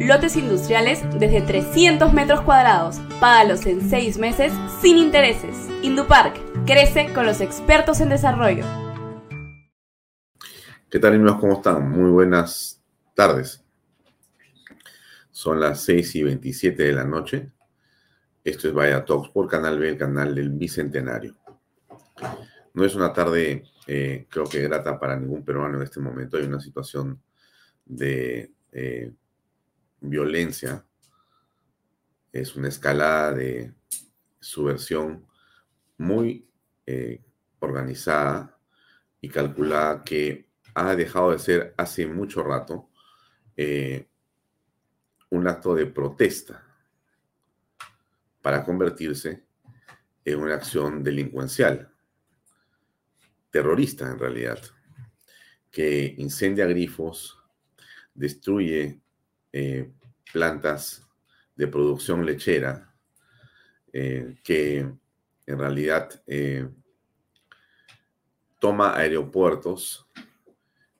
lotes industriales desde 300 metros cuadrados. Págalos en 6 meses sin intereses. Indupark Crece con los expertos en desarrollo. ¿Qué tal amigos? ¿Cómo están? Muy buenas tardes. Son las 6 y 27 de la noche. Esto es Vaya Talks por Canal B, el canal del Bicentenario. No es una tarde, eh, creo que grata para ningún peruano en este momento. Hay una situación de eh, violencia. Es una escalada de subversión muy eh, organizada y calculada que ha dejado de ser hace mucho rato eh, un acto de protesta para convertirse en una acción delincuencial, terrorista en realidad, que incendia grifos, destruye eh, plantas de producción lechera, que en realidad eh, toma aeropuertos,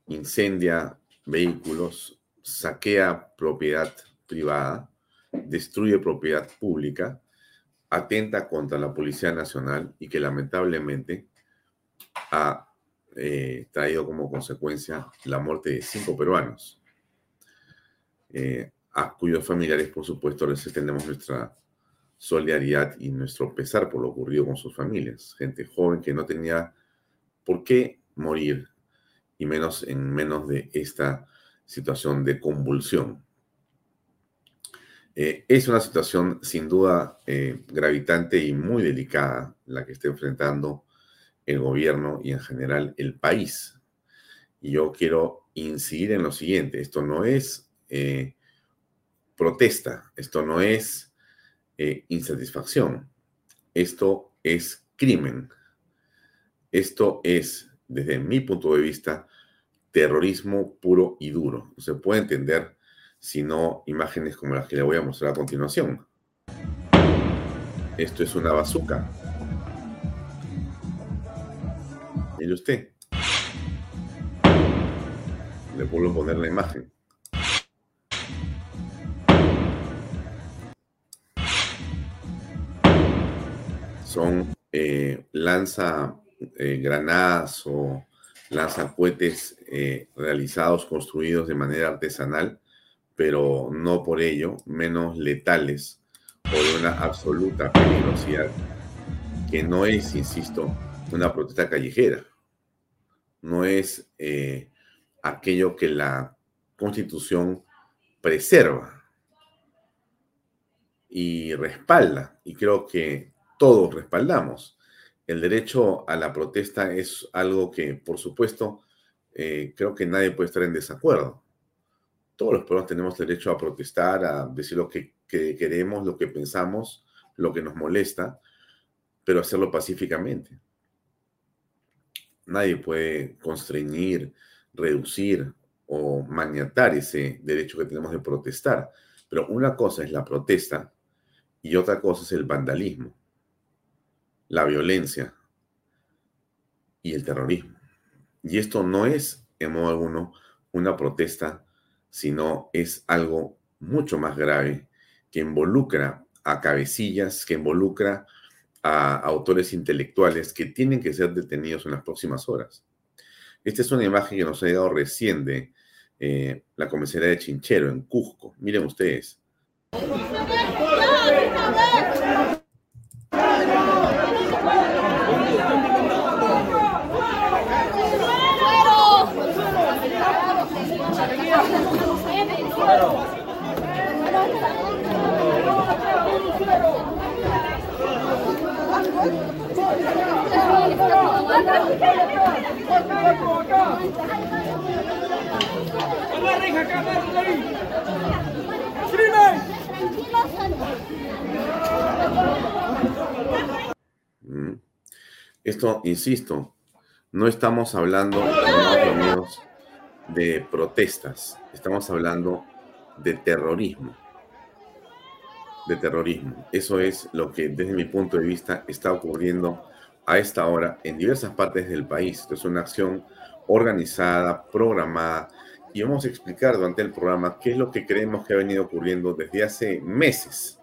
incendia vehículos, saquea propiedad privada, destruye propiedad pública, atenta contra la Policía Nacional y que lamentablemente ha eh, traído como consecuencia la muerte de cinco peruanos, eh, a cuyos familiares, por supuesto, les extendemos nuestra solidaridad y nuestro pesar por lo ocurrido con sus familias. Gente joven que no tenía por qué morir, y menos en menos de esta situación de convulsión. Eh, es una situación sin duda eh, gravitante y muy delicada la que está enfrentando el gobierno y en general el país. Y yo quiero incidir en lo siguiente, esto no es eh, protesta, esto no es eh, insatisfacción. Esto es crimen. Esto es, desde mi punto de vista, terrorismo puro y duro. No se puede entender si no imágenes como las que le voy a mostrar a continuación. Esto es una bazuca. Mire usted. Le a poner la imagen. Son eh, lanza eh, granadas o lanza cohetes eh, realizados, construidos de manera artesanal, pero no por ello menos letales o de una absoluta peligrosidad, que no es, insisto, una protesta callejera, no es aquello que la constitución preserva y respalda. Y creo que todos respaldamos. El derecho a la protesta es algo que, por supuesto, eh, creo que nadie puede estar en desacuerdo. Todos los pueblos tenemos derecho a protestar, a decir lo que, que queremos, lo que pensamos, lo que nos molesta, pero hacerlo pacíficamente. Nadie puede constreñir, reducir o maniatar ese derecho que tenemos de protestar. Pero una cosa es la protesta y otra cosa es el vandalismo, la violencia y el terrorismo. Y esto no es, en modo alguno, una protesta, sino es algo mucho más grave que involucra a cabecillas, que involucra a autores intelectuales que tienen que ser detenidos en las próximas horas. Esta es una imagen que nos ha llegado recién de eh, la comisaría de Chinchero, en Cusco. Miren ustedes. Esto, insisto, no estamos hablando, de protestas, estamos hablando de terrorismo. De terrorismo. Eso es lo que desde mi punto de vista está ocurriendo a esta hora en diversas partes del país. Es una acción organizada, programada, y vamos a explicar durante el programa qué es lo que creemos que ha venido ocurriendo desde hace meses.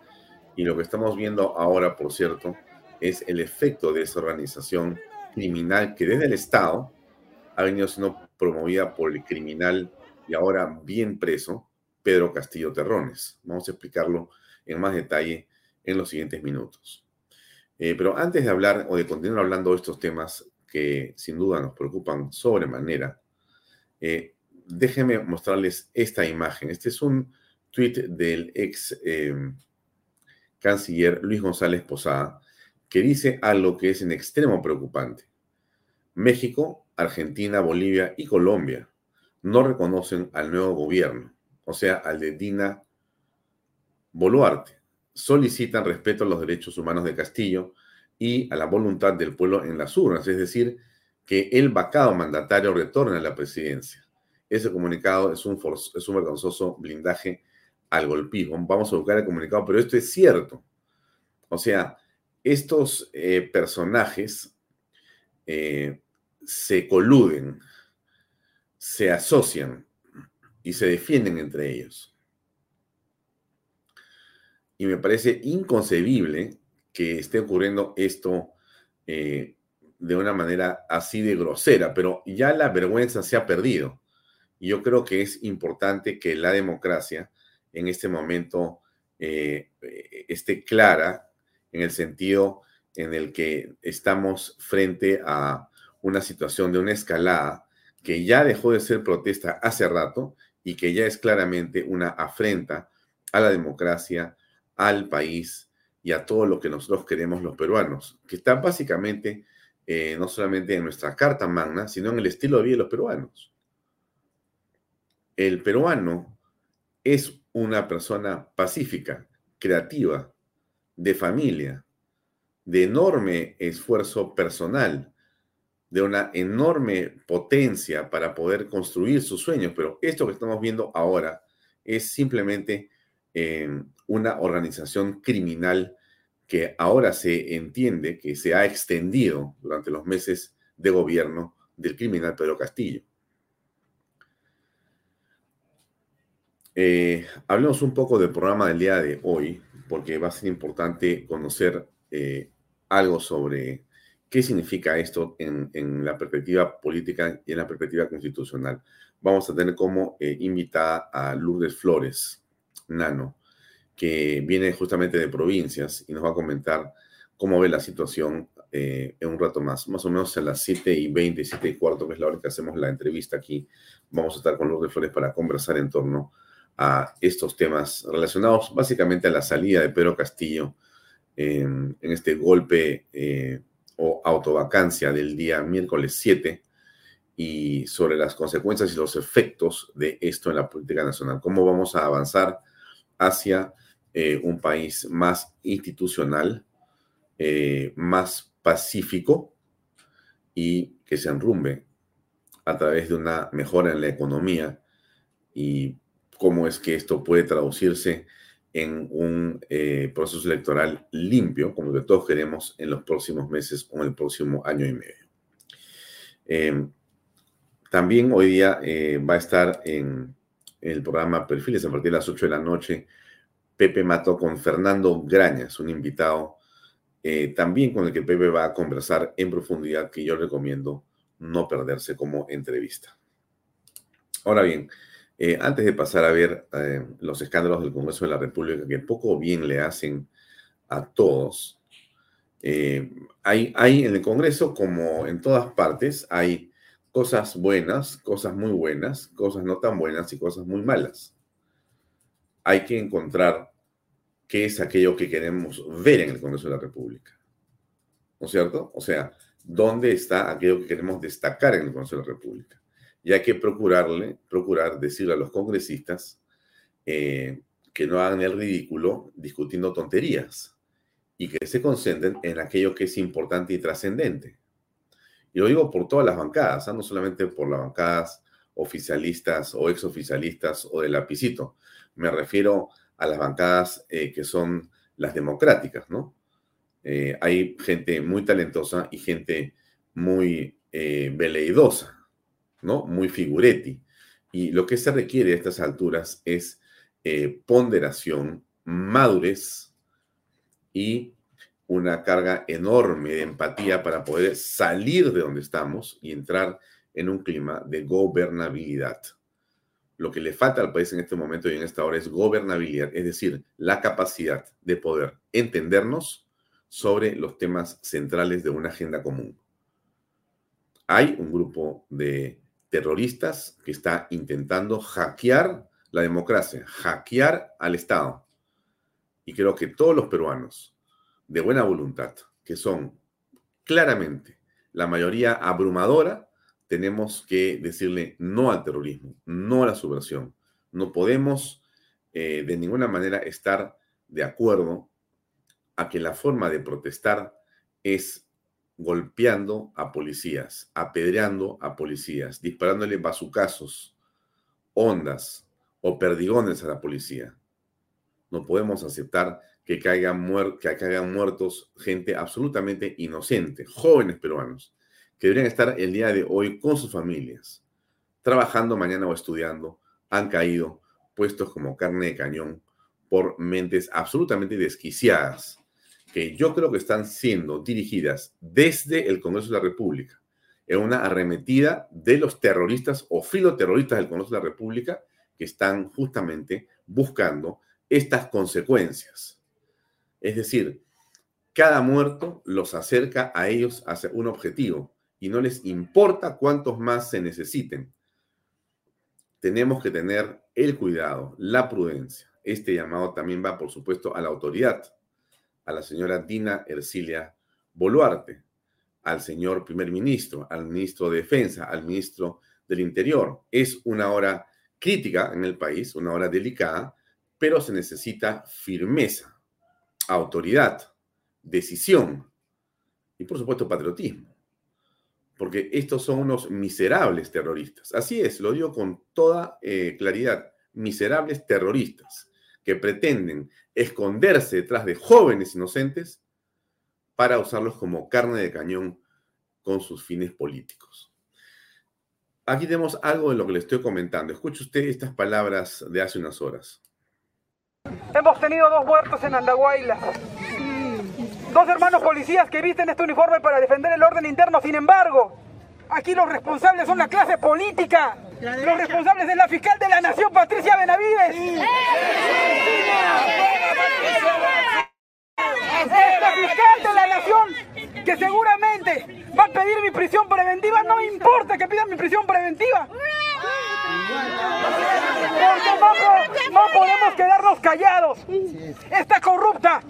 Y lo que estamos viendo ahora, por cierto, es el efecto de esa organización criminal que desde el Estado ha venido siendo promovida por el criminal y ahora bien preso, Pedro Castillo Terrones. Vamos a explicarlo en más detalle en los siguientes minutos. Eh, pero antes de hablar o de continuar hablando de estos temas que sin duda nos preocupan sobremanera, eh, déjenme mostrarles esta imagen. Este es un tweet del ex em, canciller Luis González Posada, que dice algo que es en extremo preocupante. México, Argentina, Bolivia y Colombia no reconocen al nuevo gobierno, o sea, al de Dina Boluarte. Solicitan respeto a los derechos humanos de Castillo y a la voluntad del pueblo en las urnas, es decir, que el vacado mandatario retorne a la presidencia. Ese comunicado es un, vergonzoso blindaje al golpismo. Vamos a buscar el comunicado, pero esto es cierto. O sea, estos eh, personajes eh, se coluden, se asocian y se defienden entre ellos. Y me parece inconcebible que esté ocurriendo esto eh, de una manera así de grosera, pero ya la vergüenza se ha perdido. Y yo creo que es importante que la democracia en este momento eh, esté clara en el sentido en el que estamos frente a una situación de una escalada que ya dejó de ser protesta hace rato y que ya es claramente una afrenta a la democracia, al país y a todo lo que nosotros queremos los peruanos, que está básicamente eh, no solamente en nuestra Carta Magna, sino en el estilo de vida de los peruanos. El peruano es una persona pacífica, creativa, de familia, de enorme esfuerzo personal, de una enorme potencia para poder construir sus sueños. Pero esto que estamos viendo ahora es simplemente eh, una organización criminal que ahora se entiende que se ha extendido durante los meses de gobierno del criminal Pedro Castillo. Eh, hablemos un poco del programa del día de hoy, porque va a ser importante conocer eh, algo sobre qué significa esto en, la perspectiva política y en la perspectiva constitucional. Vamos a tener como eh, invitada a Lourdes Flores, Nano, que viene justamente de provincias y nos va a comentar cómo ve la situación en un rato más, más o menos a las 7 y 20, 7 y cuarto, que es la hora que hacemos la entrevista aquí. Vamos a estar con Lourdes Flores para conversar en torno a estos temas relacionados básicamente a la salida de Pedro Castillo en este golpe eh, o autovacancia del día miércoles 7 y sobre las consecuencias y los efectos de esto en la política nacional. ¿Cómo vamos a avanzar hacia eh, un país más institucional, eh, más pacífico y que se enrumbe a través de una mejora en la economía y cómo es que esto puede traducirse en un eh, proceso electoral limpio, como que todos queremos en los próximos meses o en el próximo año y medio. Em, también hoy día eh, va a estar en, el programa Perfiles a partir de las 8 de la noche Pepe Mato con Fernando Grañas, un invitado eh, también con el que Pepe va a conversar en profundidad que yo recomiendo no perderse como entrevista. Ahora bien, eh, antes de pasar a ver eh, los escándalos del Congreso de la República, que poco bien le hacen a todos, eh, hay, hay en el Congreso, como en todas partes, hay cosas buenas, cosas muy buenas, cosas no tan buenas y cosas muy malas. Hay que encontrar qué es aquello que queremos ver en el Congreso de la República. ¿No es cierto? O sea, ¿dónde está aquello que queremos destacar en el Congreso de la República? Y hay que procurarle, procurar decirle a los congresistas eh, que no hagan el ridículo discutiendo tonterías y que se concentren en aquello que es importante y trascendente. Y lo digo por todas las bancadas, ¿ah? no solamente por las bancadas oficialistas o exoficialistas o de lapicito. Me refiero a las bancadas eh, que son las democráticas, ¿no? Eh, hay gente muy talentosa y gente muy veleidosa ¿no? Muy figuretti. Y lo que se requiere a estas alturas es eh, ponderación, madurez y una carga enorme de empatía para poder salir de donde estamos y entrar en un clima de gobernabilidad. Lo que le falta al país en este momento y en esta hora es gobernabilidad, es decir, la capacidad de poder entendernos sobre los temas centrales de una agenda común. Hay un grupo de terroristas que está intentando hackear la democracia, hackear al Estado. Y creo que todos los peruanos de buena voluntad, que son claramente la mayoría abrumadora, tenemos que decirle no al terrorismo, no a la subversión. No podemos eh, de ninguna manera estar de acuerdo a que la forma de protestar es golpeando a policías, apedreando a policías, disparándole bazucazos, ondas o perdigones a la policía. No podemos aceptar que caigan, que caigan muertos gente absolutamente inocente, jóvenes peruanos, que deberían estar el día de hoy con sus familias, trabajando mañana o estudiando, han caído puestos como carne de cañón por mentes absolutamente desquiciadas que yo creo que están siendo dirigidas desde el Congreso de la República en una arremetida de los terroristas o filoterroristas del Congreso de la República que están justamente buscando estas consecuencias. Es decir, cada muerto los acerca a ellos hacia un objetivo y no les importa cuántos más se necesiten. Tenemos que tener el cuidado, la prudencia. Este llamado también va, por supuesto, a la autoridad a la señora Dina Ercilia Boluarte, al señor primer ministro, al ministro de Defensa, al ministro del Interior. Es una hora crítica en el país, una hora delicada, pero se necesita firmeza, autoridad, decisión y por supuesto patriotismo. Porque estos son unos miserables terroristas. Así es, lo digo con toda eh, claridad, miserables terroristas que pretenden esconderse detrás de jóvenes inocentes para usarlos como carne de cañón con sus fines políticos. Aquí tenemos algo de lo que le estoy comentando. Escuche usted estas palabras de hace unas horas. Hemos tenido dos muertos en Andahuayla. Dos hermanos policías que visten este uniforme para defender el orden interno. Sin embargo, aquí los responsables son la clase política. Los responsables es la fiscal de la Nación, Patricia Benavides. Esta fiscal de la Nación que seguramente va a pedir mi prisión preventiva, no importa que pida mi prisión preventiva. Porque no, no podemos quedarnos callados. Esta corrupta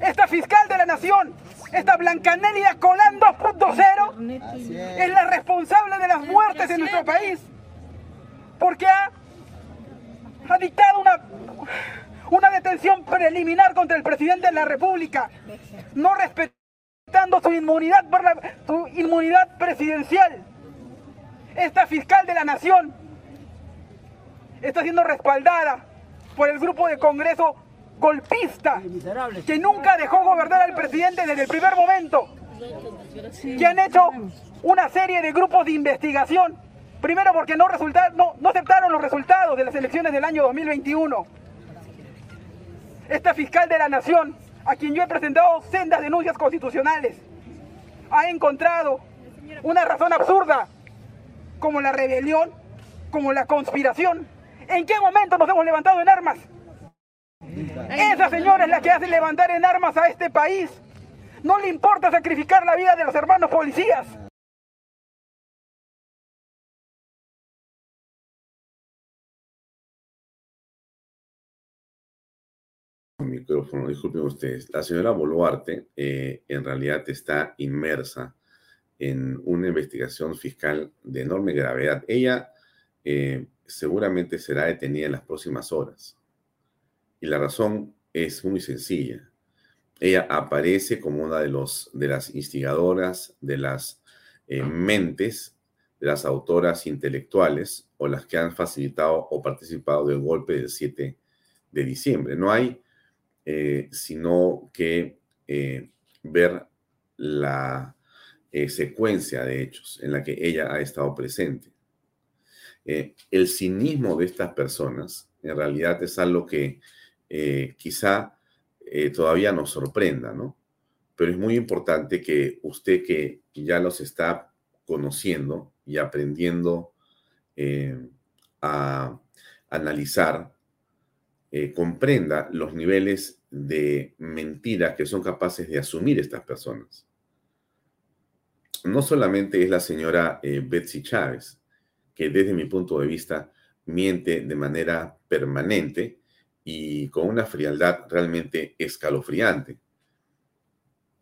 esta fiscal de la nación, esta Blancanelia Colán 2.0, es la responsable de las muertes en nuestro país. Porque ha, ha dictado una, una detención preliminar contra el presidente de la República, no respetando su inmunidad, por la, su inmunidad presidencial. Esta fiscal de la nación está siendo respaldada por el grupo de Congreso golpista que nunca dejó gobernar al presidente desde el primer momento, que han hecho una serie de grupos de investigación, primero porque no, no, no aceptaron los resultados de las elecciones del año 2021. Esta fiscal de la nación, a quien yo he presentado sendas denuncias constitucionales, ha encontrado una razón absurda como la rebelión, como la conspiración. ¿En qué momento nos hemos levantado en armas? Esa señora es la que hace levantar en armas a este país. No le importa sacrificar la vida de los hermanos policías. Micrófono, disculpen ustedes. La señora Boluarte eh, en realidad está inmersa en una investigación fiscal de enorme gravedad. Ella eh, seguramente será detenida en las próximas horas. Y la razón es muy sencilla. Ella aparece como una de, los, de las instigadoras, de las eh, mentes, de las autoras intelectuales o las que han facilitado o participado del golpe del 7 de diciembre. No hay eh, sino que eh, ver la secuencia de hechos en la que ella ha estado presente. el cinismo de estas personas en realidad es algo que eh, quizá eh, todavía nos sorprenda, ¿no? Pero es muy importante que usted que ya los está conociendo y aprendiendo eh, a analizar, comprenda los niveles de mentira que son capaces de asumir estas personas. No solamente es la señora Betsy Chávez, que desde mi punto de vista miente de manera permanente, y con una frialdad realmente escalofriante.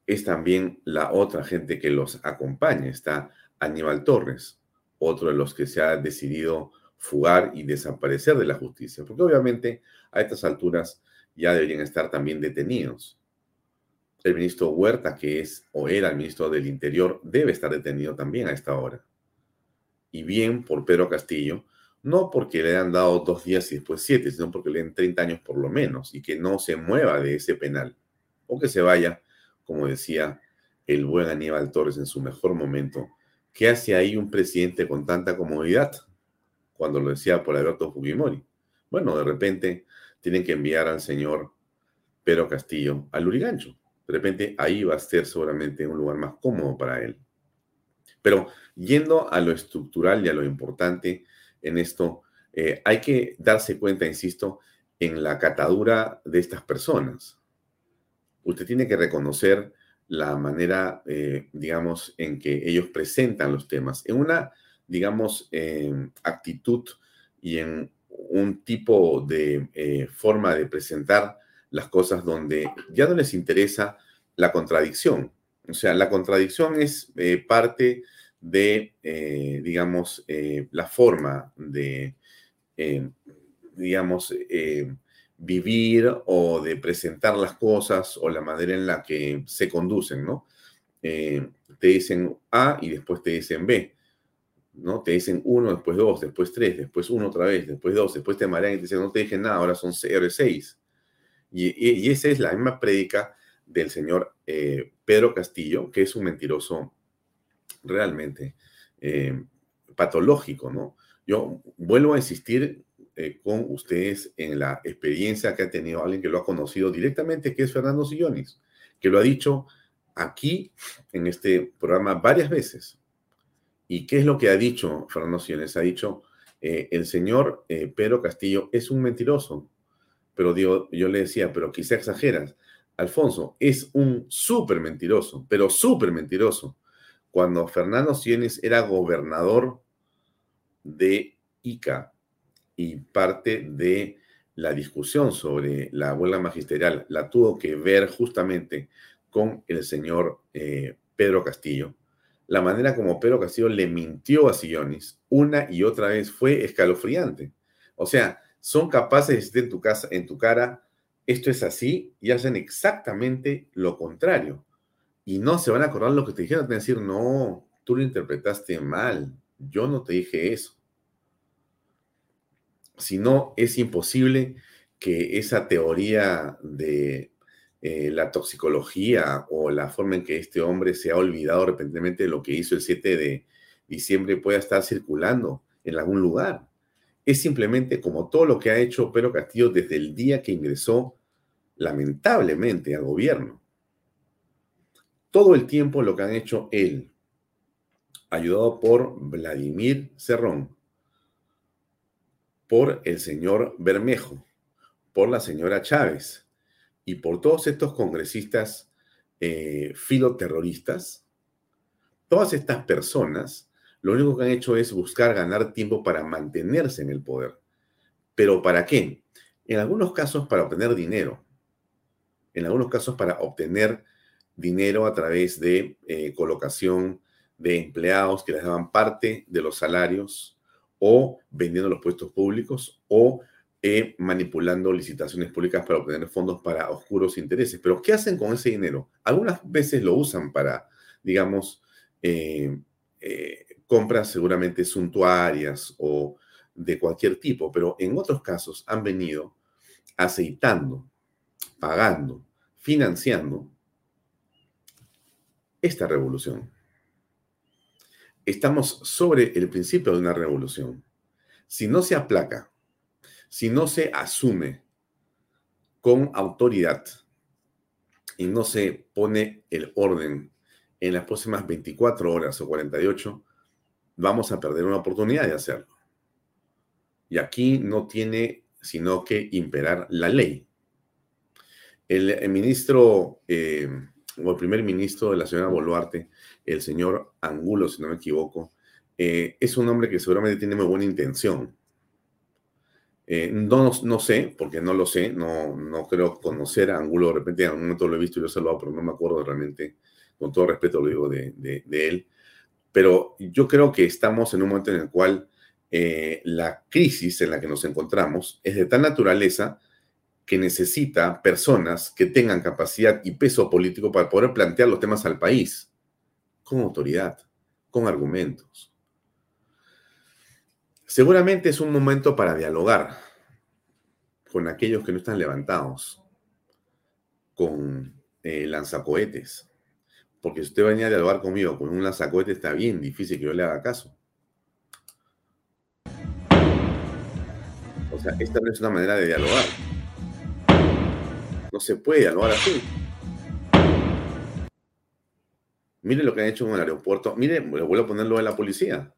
Es también la otra gente que los acompaña. Está Aníbal Torres, otro de los que se ha decidido fugar y desaparecer de la justicia, porque obviamente a estas alturas ya deberían estar también detenidos. El ministro Huerta, que es o era el ministro del Interior, debe estar detenido también a esta hora. Y bien por Pedro Castillo, no porque le han dado dos días y después siete, sino porque le den 30 años por lo menos y que no se mueva de ese penal o que se vaya, como decía el buen Aníbal Torres en su mejor momento, ¿qué hace ahí un presidente con tanta comodidad? Cuando lo decía por Alberto Fujimori. Bueno, de repente tienen que enviar al señor Pedro Castillo al Lurigancho. De repente ahí va a ser seguramente un lugar más cómodo para él. Pero yendo a lo estructural y a lo importante, en esto, eh, hay que darse cuenta, insisto, en la catadura de estas personas. Usted tiene que reconocer la manera, eh, digamos, en que ellos presentan los temas, en una, digamos, eh, actitud y en un tipo de forma de presentar las cosas donde ya no les interesa la contradicción. O sea, la contradicción es parte de, eh, digamos, eh, la forma de, eh, digamos, vivir o de presentar las cosas o la manera en la que se conducen, ¿no? te dicen A y después te dicen B, ¿no? Te dicen uno, después dos, después tres, después uno otra vez, después dos, después te marean y te dicen no te dije nada, ahora son seis. Y, y, esa es la misma prédica del señor Pedro Castillo, que es un mentiroso realmente eh, patológico, ¿no? Yo vuelvo a insistir eh, con ustedes en la experiencia que ha tenido alguien que lo ha conocido directamente, que es Fernando Sillonis, que lo ha dicho aquí en este programa varias veces. ¿Y qué es lo que ha dicho Fernando Sillonis? Ha dicho, eh, el señor Pedro Castillo es un mentiroso. Pero digo, yo le decía, pero quizá exageras. Alfonso es un súper mentiroso, pero súper mentiroso cuando Fernando Sienes era gobernador de Ica y parte de la discusión sobre la huelga magisterial la tuvo que ver justamente con el señor eh, Pedro Castillo, la manera como Pedro Castillo le mintió a Sillonis una y otra vez fue escalofriante. O sea, son capaces de decir en tu, casa, en tu cara, esto es así, y hacen exactamente lo contrario. Y no se van a acordar lo que te dijeron, te van a decir, no, tú lo interpretaste mal, yo no te dije eso. Si no, es imposible que esa teoría de eh, la toxicología o la forma en que este hombre se ha olvidado repentinamente de lo que hizo el 7 de diciembre pueda estar circulando en algún lugar. Es simplemente como todo lo que ha hecho Pedro Castillo desde el día que ingresó lamentablemente al gobierno. Todo el tiempo lo que han hecho él, ayudado por Vladimir Cerrón, por el señor Bermejo, por la señora Chávez, y por todos estos congresistas eh, filoterroristas, todas estas personas lo único que han hecho es buscar ganar tiempo para mantenerse en el poder. ¿Pero para qué? En algunos casos para obtener dinero. En algunos casos para obtener dinero a través de eh, colocación de empleados que les daban parte de los salarios o vendiendo los puestos públicos o eh, manipulando licitaciones públicas para obtener fondos para oscuros intereses. Pero ¿qué hacen con ese dinero? Algunas veces lo usan para, digamos, eh, compras seguramente suntuarias o de cualquier tipo, pero en otros casos han venido aceitando, pagando, financiando esta revolución. Estamos sobre el principio de una revolución. Si no se aplaca si no se asume con autoridad y no se pone el orden en las próximas 24 horas o 48, vamos a perder una oportunidad de hacerlo. Y aquí no tiene sino que imperar la ley. El, ministro eh, o el primer ministro de la señora Boluarte, el señor Angulo, si no me equivoco, eh, es un hombre que seguramente tiene muy buena intención eh, no, no sé, porque no lo sé, no, no creo conocer a Angulo, de repente en algún momento lo he visto y lo he saludado, pero no me acuerdo realmente, con todo respeto lo digo de, de, él. Pero yo creo que estamos en un momento en el cual eh, la crisis en la que nos encontramos es de tal naturaleza que necesita personas que tengan capacidad y peso político para poder plantear los temas al país, con autoridad, con argumentos. Seguramente es un momento para dialogar con aquellos que no están levantados, con eh, lanzacohetes. Porque si usted venía a dialogar conmigo con un lanzacohetes, está bien difícil que yo le haga caso. O sea, esta no es una manera de dialogar. No se puede dialogar así. Mire lo que han hecho en el aeropuerto. Mire, le vuelvo a ponerlo en la policía.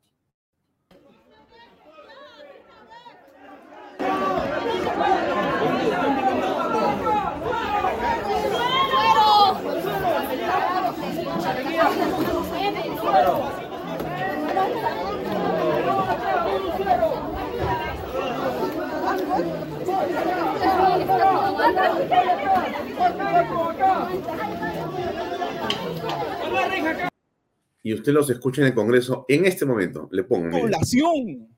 Y usted los escucha en el Congreso en este momento. Le pongo. Población.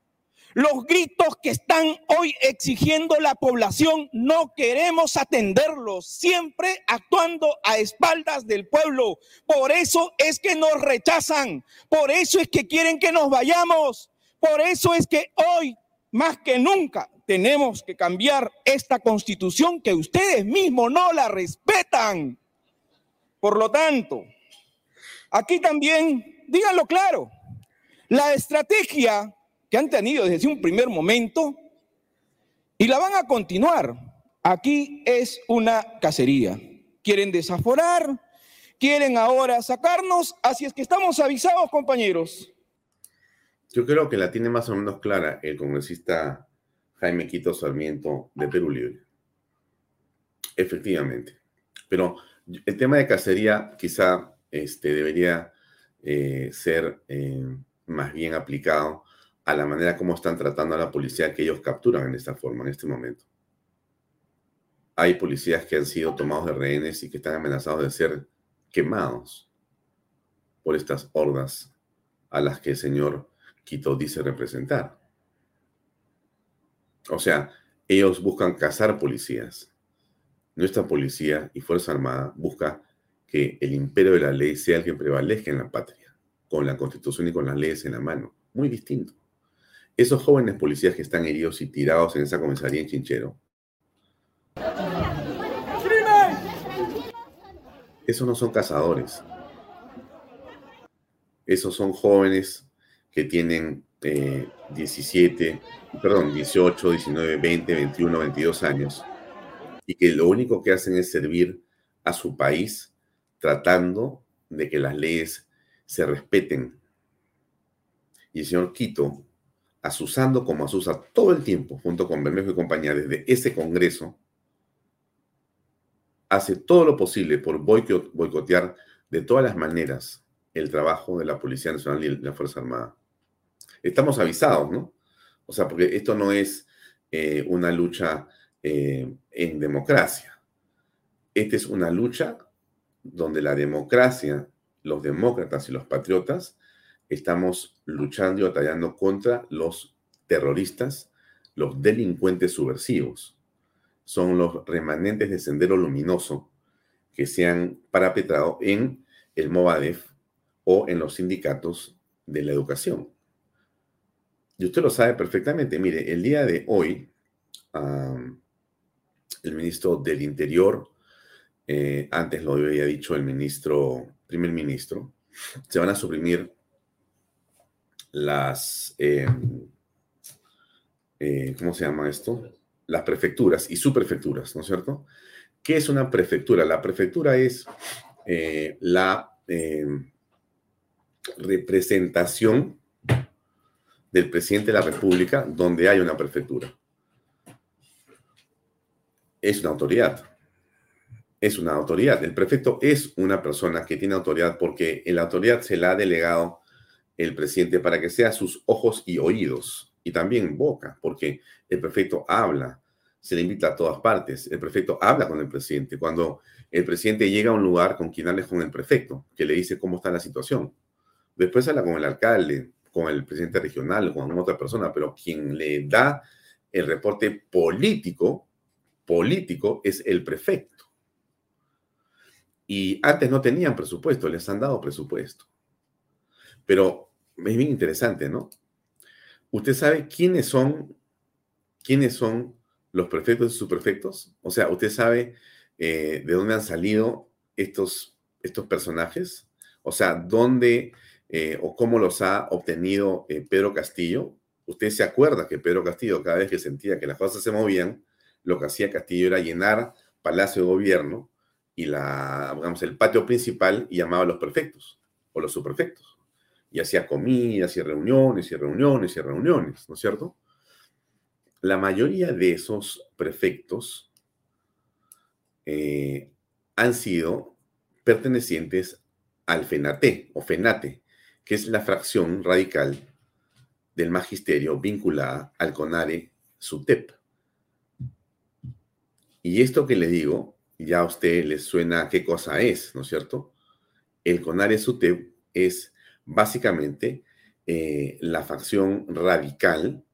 Los gritos que están hoy exigiendo la población no queremos atenderlos, siempre actuando a espaldas del pueblo. Por eso es que nos rechazan, por eso es que quieren que nos vayamos, por eso es que hoy, más que nunca, tenemos que cambiar esta constitución que ustedes mismos no la respetan. Por lo tanto, aquí también, díganlo claro, la estrategia que han tenido desde un primer momento y la van a continuar. Aquí es una cacería. Quieren desaforar, quieren ahora sacarnos, así es que estamos avisados, compañeros. Yo creo que la tiene más o menos clara el congresista Jaime Quito Sarmiento de Perú Libre. Efectivamente. Pero el tema de cacería quizá este, debería eh, ser eh, más bien aplicado a la manera como están tratando a la policía que ellos capturan en esta forma, en este momento. hay policías que han sido tomados de rehenes y que están amenazados de ser quemados por estas hordas a las que el señor Quito dice representar. O sea, ellos buscan cazar policías. Nuestra policía y Fuerza Armada busca que el imperio de la ley sea el que prevalezca en la patria, con la constitución y con las leyes en la mano. Muy distinto. Esos jóvenes policías que están heridos y tirados en esa comisaría en Chinchero Esos no son cazadores. Esos son jóvenes que tienen 17, eh, perdón, 18, 19, 20, 21, 22 años y que lo único que hacen es servir a su país tratando de que las leyes se respeten. Y el señor Quito, asusando como asusa todo el tiempo, junto con Bermejo y compañía, desde ese Congreso, hace todo lo posible por boicotear de todas las maneras el trabajo de la Policía Nacional y la Fuerza Armada. Estamos avisados, ¿no? O sea, porque esto no es eh, una lucha eh, en democracia. Esta es una lucha donde la democracia, los demócratas y los patriotas estamos luchando y batallando contra los terroristas, los delincuentes subversivos son los remanentes de Sendero Luminoso que se han parapetrado en el Movadef o en los sindicatos de la educación. Y usted lo sabe perfectamente. Mire, el día de hoy, el ministro del Interior, eh, antes lo había dicho el ministro, primer ministro, se van a suprimir las, em, eh, ¿cómo se llama esto? las prefecturas y subprefecturas, ¿no es cierto? ¿Qué es una prefectura? La prefectura es eh, la em, representación del presidente de la República donde hay una prefectura. Es una autoridad. Es una autoridad. El prefecto es una persona que tiene autoridad porque la autoridad se la ha delegado el presidente para que sea sus ojos y oídos y también boca, porque el prefecto habla, se le invita a todas partes. El prefecto habla con el presidente. Cuando el presidente llega a un lugar, con quien habla con el prefecto, que le dice cómo está la situación. Después habla con el alcalde, con el presidente regional, con otra persona, pero quien le da el reporte político, político, es el prefecto. Y antes no tenían presupuesto, les han dado presupuesto. Pero es bien interesante, ¿no? ¿Usted sabe quiénes son, quiénes son los prefectos y subprefectos? O sea, ¿usted sabe eh, de dónde han salido estos, estos personajes? O sea, ¿dónde eh, o cómo los ha obtenido eh, Pedro Castillo? Usted se acuerda que Pedro Castillo, cada vez que sentía que las cosas se movían, lo que hacía Castillo era llenar Palacio de Gobierno y la, el patio principal y llamaba a los prefectos o los subprefectos y hacía comidas y reuniones y reuniones y reuniones, ¿no es cierto? La mayoría de esos prefectos eh, han sido pertenecientes al FENATE o FENATE, que es la fracción radical del magisterio vinculada al CONARE SUTEP. Y esto que le digo, ya a usted le suena qué cosa es, ¿no es cierto? El CONARE SUTEP es básicamente eh, la facción radical,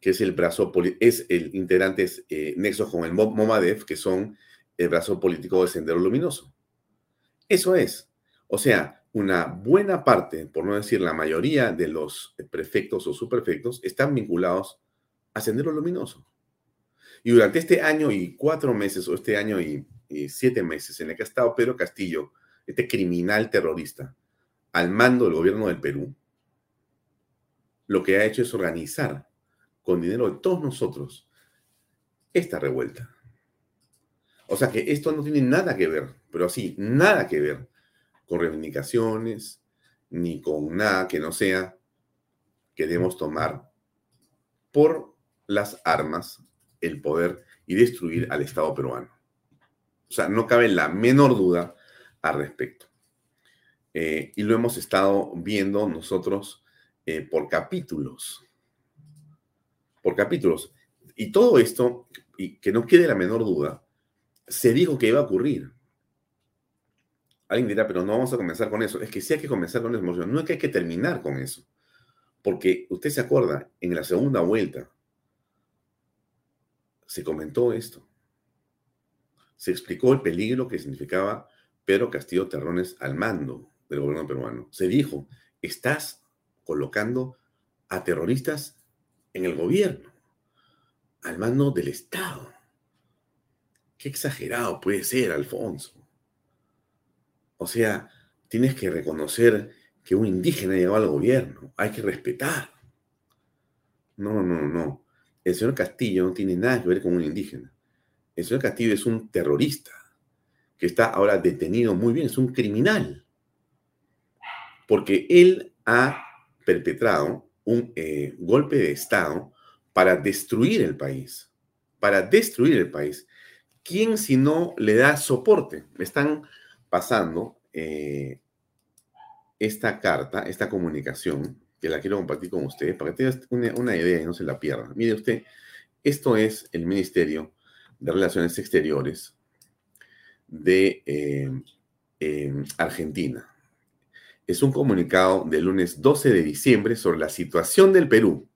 que es el brazo, es el integrante eh, nexo con el Momadef, que son el brazo político de Sendero Luminoso. Eso es. O sea, una buena parte, por no decir la mayoría de los prefectos o subprefectos, están vinculados a Sendero Luminoso. Y durante este año y cuatro meses, o este año y, siete meses en el que ha estado Pedro Castillo, este criminal terrorista, al mando del gobierno del Perú, lo que ha hecho es organizar con dinero de todos nosotros esta revuelta. O sea que esto no tiene nada que ver, pero así, nada que ver con reivindicaciones, ni con nada que no sea que debemos tomar por las armas el poder y destruir al Estado peruano. O sea, no cabe la menor duda al respecto. Eh, y lo hemos estado viendo nosotros eh, por capítulos. Por capítulos. Y todo esto, y que no quede la menor duda, se dijo que iba a ocurrir. Alguien dirá, pero no vamos a comenzar con eso. Es que sí hay que comenzar con eso. No es que hay que terminar con eso. Porque usted se acuerda, en la segunda vuelta se comentó esto. Se explicó el peligro que significaba Pedro Castillo Terrones al mando del gobierno peruano. Se dijo, estás colocando a terroristas en el gobierno, al mando del Estado. Qué exagerado puede ser, Alfonso. O sea, tienes que reconocer que un indígena llegó al gobierno. Hay que respetar. No, no, no. El señor Castillo no tiene nada que ver con un indígena. El señor Castillo es un terrorista que está ahora detenido muy bien, es un criminal. Porque él ha perpetrado un eh, golpe de Estado para destruir el país. Para destruir el país. ¿Quién si no le da soporte? Están pasando eh, esta carta, esta comunicación, que la quiero compartir con ustedes para que tengan una, idea y no se la pierdan. Mire usted, esto es el Ministerio de Relaciones Exteriores de eh, Argentina. Es un comunicado del lunes 12 de diciembre sobre la situación del Perú.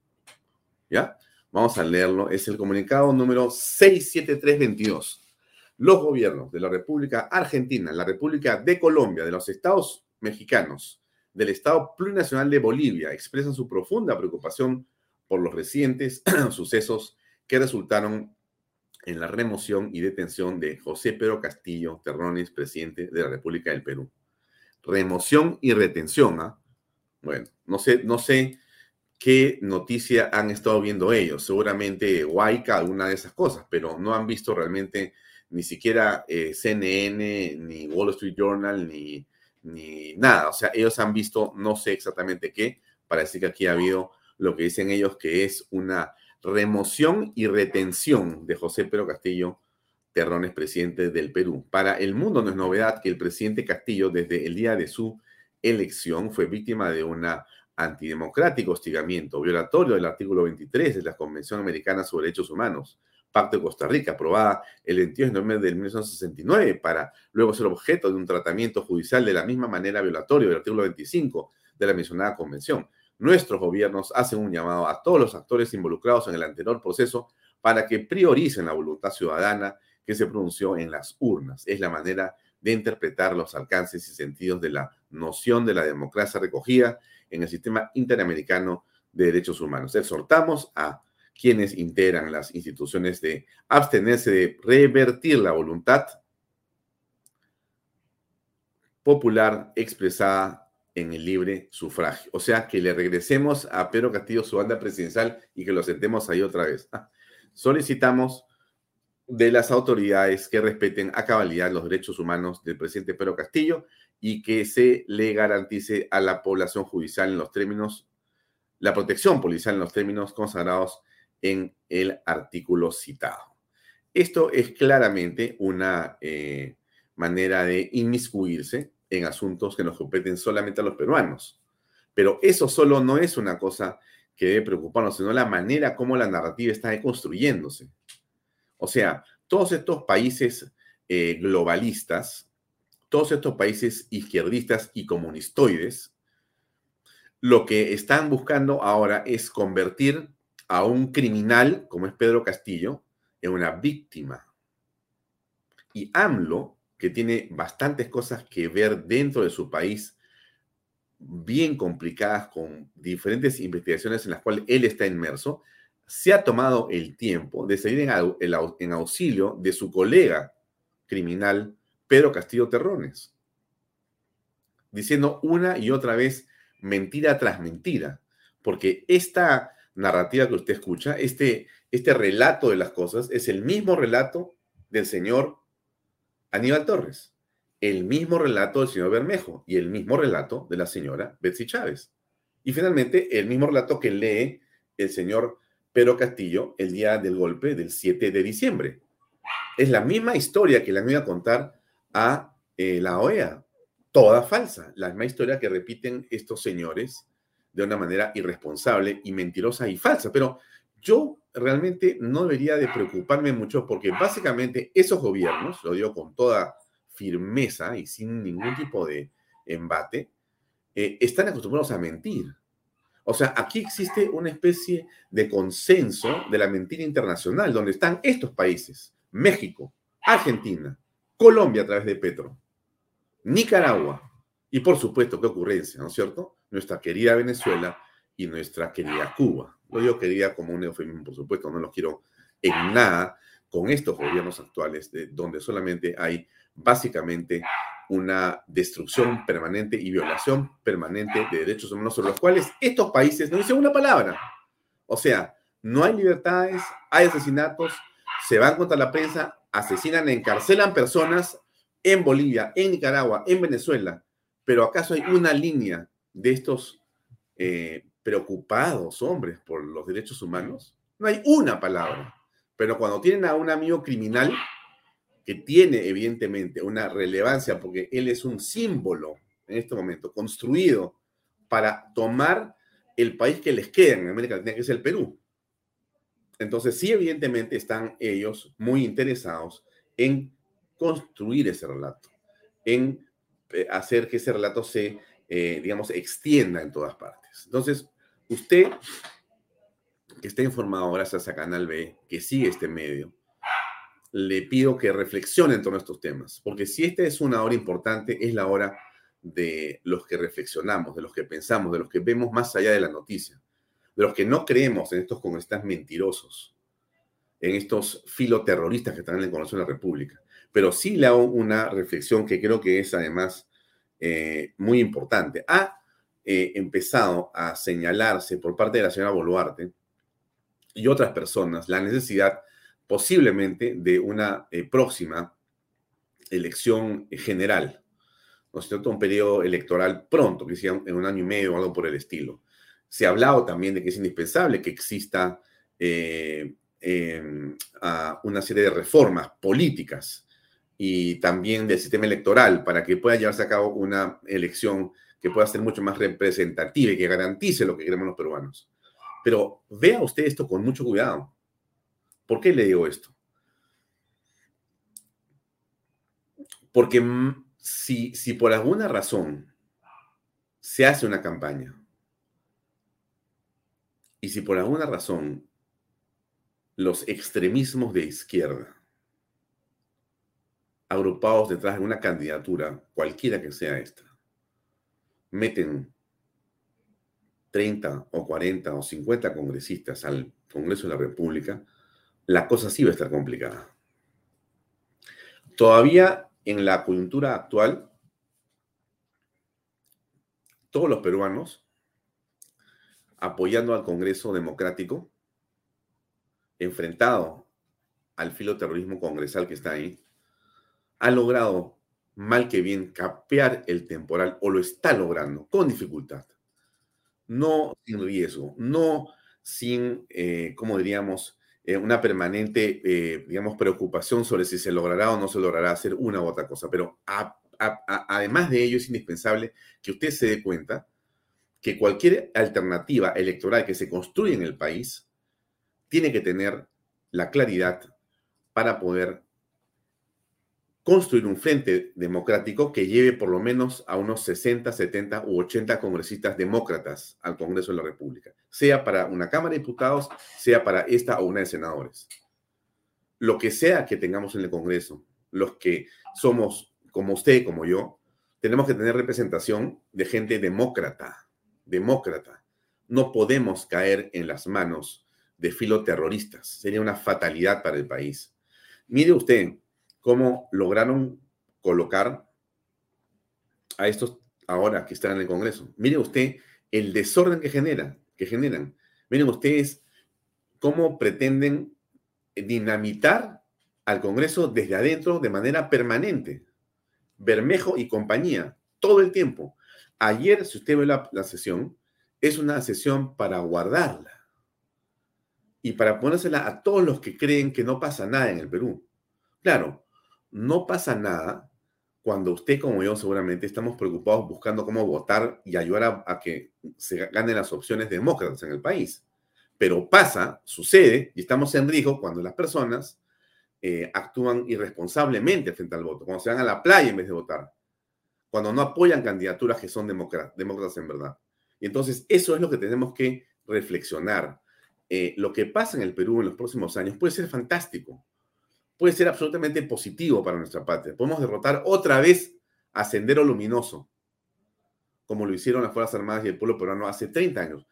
¿Ya? Vamos a leerlo. Es el comunicado número 67322 los gobiernos de la República Argentina, la República de Colombia, de los Estados mexicanos, del Estado plurinacional de Bolivia expresan su profunda preocupación por los recientes sucesos que resultaron en la remoción y detención de José Pedro Castillo Terrones, presidente de la República del Perú. Remoción y retención, ¿ah? Bueno, no sé, no sé qué noticia han estado viendo ellos. Seguramente Huayca, alguna de esas cosas, pero no han visto realmente ni siquiera eh, CNN, ni Wall Street Journal, ni, ni nada. O sea, ellos han visto no sé exactamente qué. Parece que aquí ha habido lo que dicen ellos que es una remoción y retención de José Pedro Castillo Terrones, presidente del Perú. Para el mundo no es novedad que el presidente Castillo, desde el día de su elección, fue víctima de un antidemocrático hostigamiento, violatorio del artículo 23 de la Convención Americana sobre Derechos Humanos, Pacto de Costa Rica, aprobada el 22 de noviembre de 1969, para luego ser objeto de un tratamiento judicial de la misma manera violatorio del artículo 25 de la mencionada convención. Nuestros gobiernos hacen un llamado a todos los actores involucrados en el anterior proceso para que prioricen la voluntad ciudadana que se pronunció en las urnas. Es la manera de interpretar los alcances y sentidos de la noción de la democracia recogida en el sistema interamericano de derechos humanos. Exhortamos a quienes integran las instituciones de abstenerse de revertir la voluntad popular expresada en el libre sufragio. O sea, que le regresemos a Pedro Castillo su banda presidencial y que lo sentemos ahí otra vez. Ah, solicitamos de las autoridades que respeten a cabalidad los derechos humanos del presidente Pedro Castillo y que se le garantice a la población judicial en los términos, la protección policial en los términos consagrados en el artículo citado. Esto es claramente una eh, manera de inmiscuirse en asuntos que nos competen solamente a los peruanos. Pero eso solo no es una cosa que debe preocuparnos, sino la manera como la narrativa está construyéndose. O sea, todos estos países eh, globalistas, todos estos países izquierdistas y comunistoides, lo que están buscando ahora es convertir a un criminal, como es Pedro Castillo, en una víctima. Y AMLO, que tiene bastantes cosas que ver dentro de su país, bien complicadas, con diferentes investigaciones en las cuales él está inmerso, se ha tomado el tiempo de seguir en, en auxilio de su colega criminal, Pedro Castillo Terrones, diciendo una y otra vez mentira tras mentira, porque esta narrativa que usted escucha, este, este relato de las cosas, es el mismo relato del señor Aníbal Torres, el mismo relato del señor Bermejo y el mismo relato de la señora Betsy Chávez. Y finalmente, el mismo relato que lee el señor Pedro Castillo el día del golpe del 7 de diciembre. Es la misma historia que le han ido a contar a eh, la OEA, toda falsa, la misma historia que repiten estos señores de una manera irresponsable y mentirosa y falsa. Pero yo realmente no debería de preocuparme mucho porque básicamente esos gobiernos, lo digo con toda firmeza y sin ningún tipo de embate, eh, están acostumbrados a mentir. O sea, aquí existe una especie de consenso de la mentira internacional, donde están estos países, México, Argentina, Colombia a través de Petro, Nicaragua y por supuesto, qué ocurrencia, ¿no es cierto? Nuestra querida Venezuela y nuestra querida Cuba. Lo digo querida como un eufemismo, por supuesto, no los quiero en nada con estos gobiernos actuales, de, donde solamente hay básicamente una destrucción permanente y violación permanente de derechos humanos sobre los cuales estos países no dicen una palabra. O sea, no hay libertades, hay asesinatos, se van contra la prensa, asesinan, encarcelan personas en Bolivia, en Nicaragua, en Venezuela, pero ¿acaso hay una línea de estos eh, preocupados hombres por los derechos humanos? No hay una palabra. Pero cuando tienen a un amigo criminal que tiene evidentemente una relevancia porque él es un símbolo en este momento construido para tomar el país que les queda en América Latina, que es el Perú. Entonces, sí, evidentemente están ellos muy interesados en construir ese relato, en eh, hacer que ese relato se, eh, digamos, extienda en todas partes. Entonces, usted que está informado gracias a Canal B, que sigue este medio, le pido que reflexione en torno a estos temas, porque si esta es una hora importante, es la hora de los que reflexionamos, de los que pensamos, de los que vemos más allá de la noticia, de los que no creemos en estos congresistas mentirosos, en estos filoterroristas que están en el Congreso de la República. Pero sí le hago una reflexión que creo que es además eh, muy importante. Ha eh, empezado a señalarse por parte de la señora Boluarte y otras personas la necesidad posiblemente de una eh, próxima elección general, ¿no es cierto? Un periodo electoral pronto, que sea en un año y medio o algo por el estilo. Se ha hablado también de que es indispensable que exista una serie de reformas políticas y también del sistema electoral para que pueda llevarse a cabo una elección que pueda ser mucho más representativa y que garantice lo que queremos los peruanos. Pero vea usted esto con mucho cuidado. ¿Por qué le digo esto? Porque si, si por alguna razón se hace una campaña y si por alguna razón los extremismos de izquierda agrupados detrás de una candidatura, cualquiera que sea esta, meten 30 o 40 o 50 congresistas al Congreso de la República, la cosa sí va a estar complicada. Todavía en la coyuntura actual, todos los peruanos apoyando al Congreso Democrático, enfrentado al filoterrorismo congresal que está ahí, ha logrado, mal que bien, capear el temporal o lo está logrando con dificultad. No sin riesgo, no sin, eh, como diríamos, eh, una permanente, eh, digamos, preocupación sobre si se logrará o no se logrará hacer una u otra cosa. Pero además de ello, es indispensable que usted se dé cuenta que cualquier alternativa electoral que se construya en el país tiene que tener la claridad para poder construir un frente democrático que lleve por lo menos a unos 60, 70 u 80 congresistas demócratas al Congreso de la República, sea para una Cámara de Diputados, sea para esta o una de senadores. Lo que sea que tengamos en el Congreso, los que somos como usted, como yo, tenemos que tener representación de gente demócrata, demócrata. No podemos caer en las manos de filoterroristas. Sería una fatalidad para el país. Mire usted, cómo lograron colocar a estos ahora que están en el Congreso. Mire usted el desorden que genera, que generan. Miren ustedes cómo pretenden dinamitar al Congreso desde adentro de manera permanente. Bermejo y compañía, todo el tiempo. Ayer, si usted ve la, la sesión, es una sesión para guardarla y para ponérsela a todos los que creen que no pasa nada en el Perú. Claro, no pasa nada cuando usted como yo seguramente estamos preocupados buscando cómo votar y ayudar a, que se ganen las opciones demócratas en el país. Pero pasa, sucede, y estamos en riesgo cuando las personas eh, actúan irresponsablemente frente al voto, cuando se van a la playa en vez de votar, cuando no apoyan candidaturas que son demócratas en verdad. Y entonces eso es lo que tenemos que reflexionar. Eh, lo que pasa en el Perú en los próximos años puede ser fantástico, puede ser absolutamente positivo para nuestra patria. Podemos derrotar otra vez a Sendero Luminoso, como lo hicieron las Fuerzas Armadas y el pueblo peruano hace 30 años.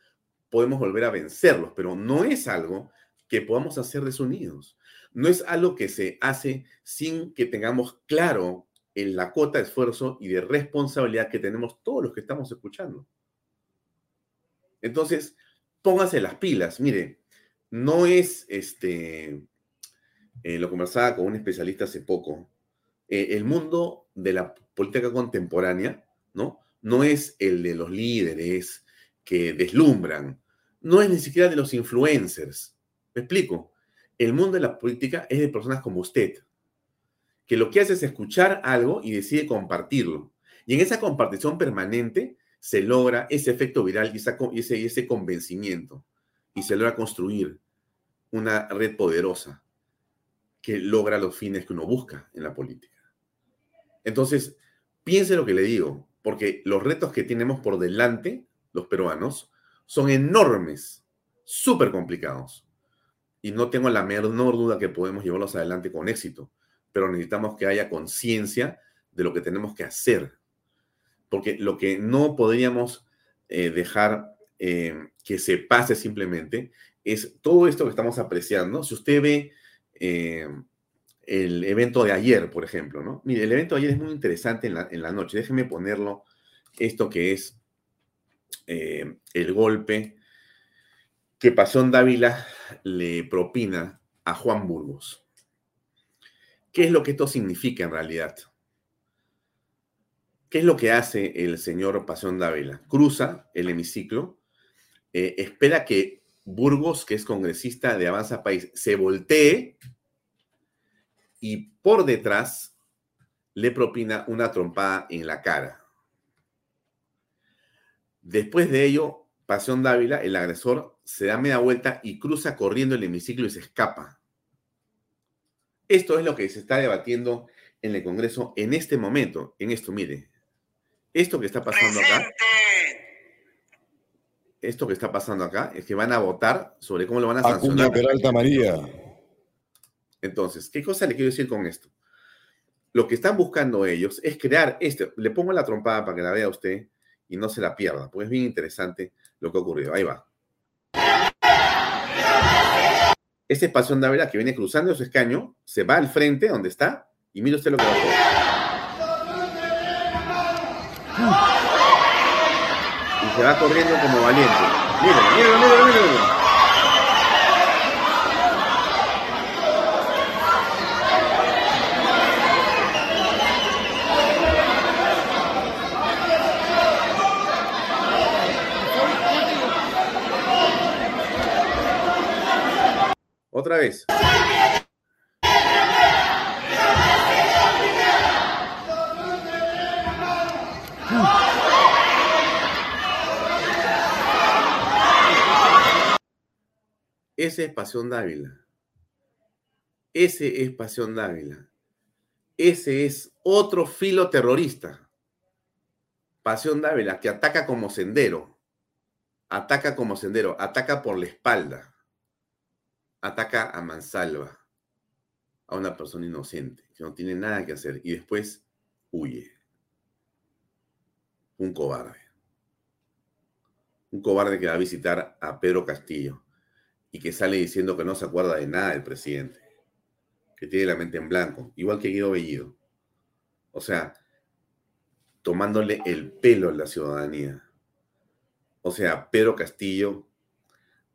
Podemos volver a vencerlos, pero no es algo que podamos hacer desunidos. No es algo que se hace sin que tengamos claro en la cuota de esfuerzo y de responsabilidad que tenemos todos los que estamos escuchando. Entonces, póngase las pilas. Mire, no es este, eh, lo conversaba con un especialista hace poco, eh, el mundo de la política contemporánea, ¿no? No es el de los líderes que deslumbran, no es ni siquiera de los influencers. ¿Me explico? El mundo de la política es de personas como usted, que lo que hace es escuchar algo y decide compartirlo. Y en esa compartición permanente se logra ese efecto viral y, ese, ese convencimiento. Y se logra construir una red poderosa que logra los fines que uno busca en la política. Entonces, piense lo que le digo, porque los retos que tenemos por delante, los peruanos, son enormes, súper complicados. Y no tengo la menor duda que podemos llevarlos adelante con éxito, pero necesitamos que haya conciencia de lo que tenemos que hacer porque lo que no podríamos eh, dejar eh, que se pase simplemente es todo esto que estamos apreciando. Si usted ve eh, el evento de ayer, por ejemplo, ¿no? Mire, el evento de ayer es muy interesante en la, noche. Déjeme ponerlo, esto que es el golpe que Pasión Dávila le propina a Juan Burgos. ¿Qué es lo que esto significa en realidad? ¿Qué es lo que hace el señor Pasión Dávila? Cruza el hemiciclo, eh, espera que Burgos, que es congresista de Avanza País, se voltee y por detrás le propina una trompada en la cara. Después de ello, Pasión Dávila, el agresor, se da media vuelta y cruza corriendo el hemiciclo y se escapa. Esto es lo que se está debatiendo en el Congreso en este momento. En esto, mire, esto que está pasando acá, esto que está pasando acá es que van a votar sobre cómo lo van a sancionar. Acuña Peralta María. Entonces, ¿qué cosa le quiero decir con esto? Lo que están buscando ellos es crear este. Le pongo la trompada para que la vea usted y no se la pierda, porque es bien interesante lo que ha ocurrido. Ahí va. Este espacio de Ávila que viene cruzando su escaño, se va al frente donde está y mire usted lo que va a hacer. Se va corriendo como valiente. Miren, miren, miren, miren. Otra vez. Ese es Pasión Dávila. Ese es Pasión Dávila. Ese es otro filo terrorista. Pasión Dávila, que ataca como sendero. Ataca como sendero. Ataca por la espalda. Ataca a mansalva. A una persona inocente que no tiene nada que hacer. Y después huye. Un cobarde. Un cobarde que va a visitar a Pedro Castillo y que sale diciendo que no se acuerda de nada del presidente, que tiene la mente en blanco, igual que Guido Bellido. O sea, tomándole el pelo a la ciudadanía. O sea, Pedro Castillo,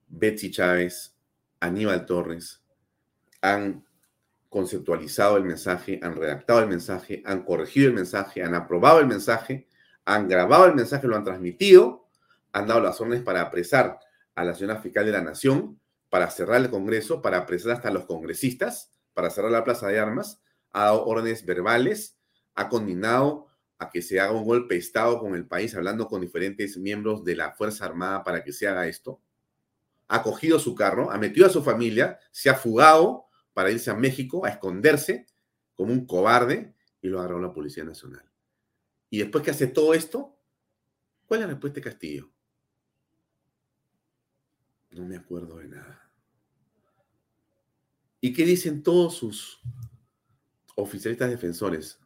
Betsy Chávez, Aníbal Torres han conceptualizado el mensaje, han redactado el mensaje, han corregido el mensaje, han aprobado el mensaje, han grabado el mensaje, lo han transmitido, han dado las órdenes para apresar a la señora fiscal de la Nación para cerrar el Congreso, para apresar hasta a los congresistas, para cerrar la plaza de armas, ha dado órdenes verbales, ha condenado a que se haga un golpe de Estado con el país, hablando con diferentes miembros de la Fuerza Armada para que se haga esto. ha cogido su carro, ha metido a su familia, se ha fugado para irse a México a esconderse como un cobarde y lo agarró la Policía Nacional. Y después que hace todo esto, ¿cuál es la respuesta de Castillo? No me acuerdo de nada. ¿Y qué dicen todos sus oficialistas defensores?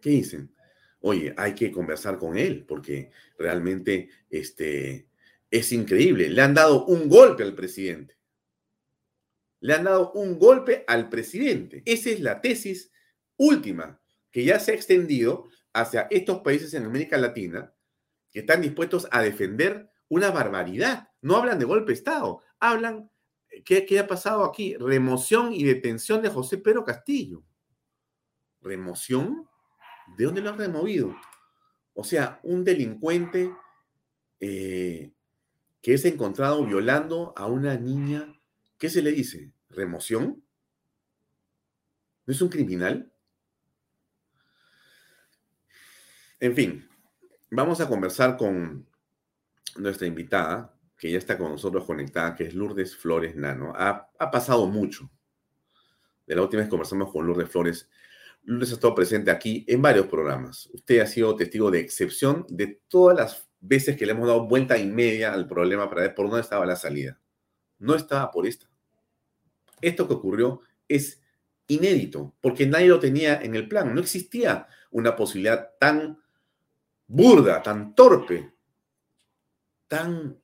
¿Qué dicen? Oye, hay que conversar con él porque realmente este, es increíble. Le han dado un golpe al presidente. Le han dado un golpe al presidente. Esa es la tesis última que ya se ha extendido hacia estos países en América Latina que están dispuestos a defender una barbaridad. No hablan de golpe de Estado, hablan, ¿qué, qué ha pasado aquí? Remoción y detención de José Pedro Castillo. ¿Remoción? ¿De dónde lo han removido? O sea, un delincuente eh, que es encontrado violando a una niña, ¿qué se le dice? ¿Remoción? ¿No es un criminal? En fin, vamos a conversar con nuestra invitada, que ya está con nosotros conectada, que es Lourdes Flores Nano. Ha, ha pasado mucho. De la última vez conversamos con Lourdes Flores. Lourdes ha estado presente aquí en varios programas. Usted ha sido testigo de excepción de todas las veces que le hemos dado vuelta y media al problema para ver por dónde estaba la salida. No estaba por esta. Esto que ocurrió es inédito, porque nadie lo tenía en el plan. No existía una posibilidad tan burda, tan torpe, tan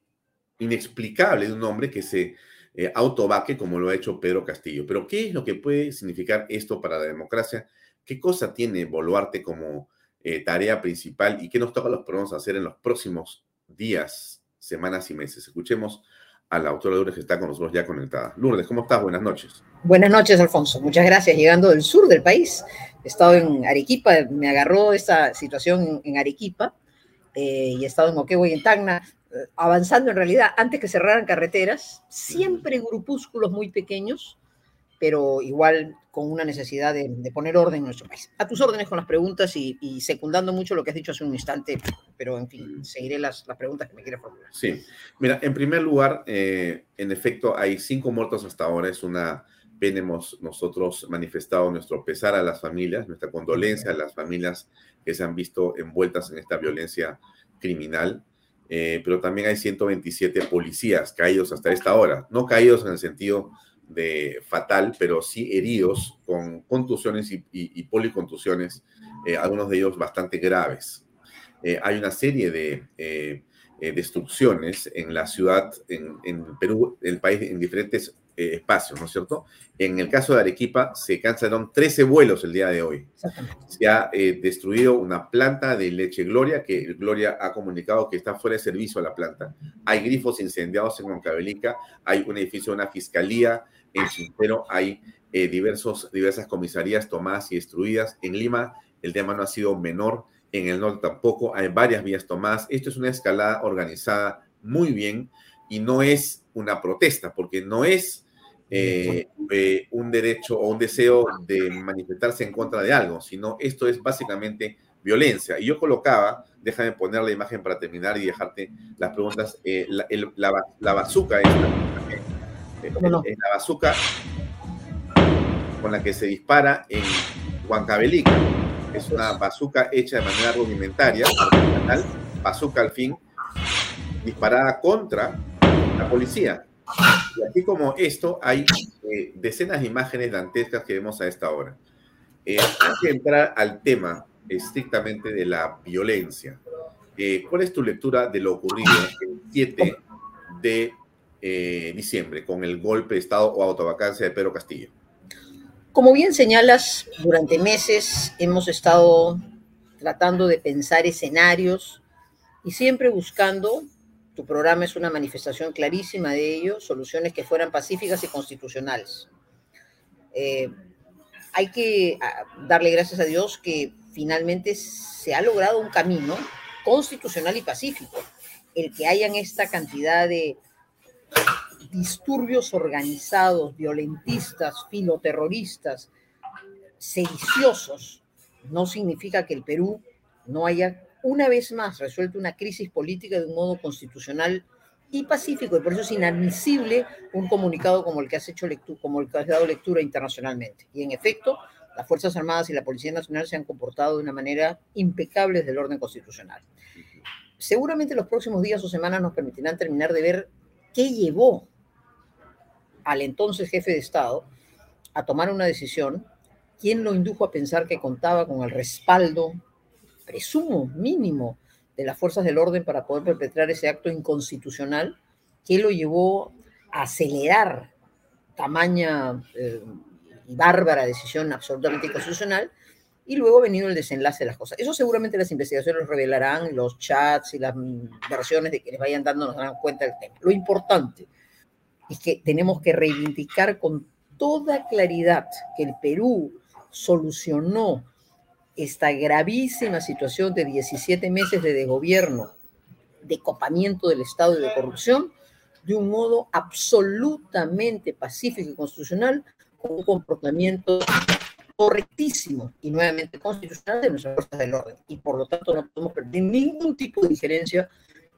inexplicable de un hombre que se eh, autobaque como lo ha hecho Pedro Castillo. Pero ¿qué es lo que puede significar esto para la democracia? ¿Qué cosa tiene Boluarte como eh, tarea principal y qué nos toca los podemos hacer en los próximos días, semanas y meses? Escuchemos a la autora Lourdes que está con nosotros ya conectada. Lourdes, ¿cómo estás? Buenas noches. Buenas noches, Alfonso. Muchas gracias. Llegando del sur del país, he estado en Arequipa, me agarró esta situación en Arequipa eh, y he estado en Oquevo y en Tacna, avanzando en realidad antes que cerraran carreteras, siempre grupúsculos muy pequeños, pero igual con una necesidad de, poner orden en nuestro país. A tus órdenes con las preguntas y, secundando mucho lo que has dicho hace un instante, pero en fin, seguiré las, las preguntas que me quieras formular. Sí, mira, en primer lugar, eh, en efecto, hay cinco muertos hasta ahora, es una pena, hemos nosotros manifestado nuestro pesar a las familias, nuestra condolencia a las familias que se han visto envueltas en esta violencia criminal. Eh, pero también hay 127 policías caídos hasta esta hora, no caídos en el sentido de fatal, pero sí heridos con contusiones y, policontusiones, eh, algunos de ellos bastante graves. Eh, hay una serie de destrucciones en la ciudad, en, en Perú, el país, en diferentes eh, espacios, ¿no es cierto? En el caso de Arequipa se cancelaron 13 vuelos el día de hoy. Se ha eh, destruido una planta de leche Gloria, que Gloria ha comunicado que está fuera de servicio a la planta. Hay grifos incendiados en Huancavelica, hay un edificio de una fiscalía en Chintero, hay eh, diversos, diversas comisarías tomadas y destruidas. En Lima el tema no ha sido menor, en el norte tampoco, hay varias vías tomadas. Esto es una escalada organizada muy bien y no es una protesta, porque no es eh, eh, un derecho o un deseo de manifestarse en contra de algo, sino esto es básicamente violencia. Y yo colocaba, déjame poner la imagen para terminar y dejarte las preguntas, eh, la, la, la, bazuca es la, bazuca con la que se dispara en Huancavelica. Es una bazuca hecha de manera rudimentaria, artesanal, bazuca al fin, disparada contra la policía. Y así como esto, hay eh, decenas de imágenes dantescas que vemos a esta hora. Eh, hay que entrar al tema estrictamente de la violencia. Eh, ¿Cuál es tu lectura de lo ocurrido el 7 de diciembre con el golpe de Estado o autovacancia de Pedro Castillo? Como bien señalas, durante meses hemos estado tratando de pensar escenarios y siempre buscando tu programa es una manifestación clarísima de ello, soluciones que fueran pacíficas y constitucionales. Eh, hay que ah, darle gracias a Dios que finalmente se ha logrado un camino constitucional y pacífico. El que hayan esta cantidad de disturbios organizados, violentistas, filoterroristas, sediciosos, no significa que el Perú no haya una vez más resuelto una crisis política de un modo constitucional y pacífico, y por eso es inadmisible un comunicado como el que has hecho lectura, como el que has dado lectura internacionalmente. Y en efecto, las Fuerzas Armadas y la Policía Nacional se han comportado de una manera impecable desde el orden constitucional. Seguramente los próximos días o semanas nos permitirán terminar de ver qué llevó al entonces jefe de Estado a tomar una decisión, quién lo indujo a pensar que contaba con el respaldo, presumo, mínimo, de las fuerzas del orden para poder perpetrar ese acto inconstitucional, que lo llevó a acelerar tamaña eh, y bárbara decisión absolutamente inconstitucional, y luego ha venido el desenlace de las cosas. Eso seguramente las investigaciones lo revelarán, los chats y las versiones de quienes vayan dando nos darán cuenta del tema. Lo importante es que tenemos que reivindicar con toda claridad que el Perú solucionó esta gravísima situación de 17 meses de desgobierno, de copamiento del Estado y de corrupción, de un modo absolutamente pacífico y constitucional, con un comportamiento correctísimo y nuevamente constitucional de nuestras fuerzas del orden. Y por lo tanto no podemos perder ningún tipo de diferencia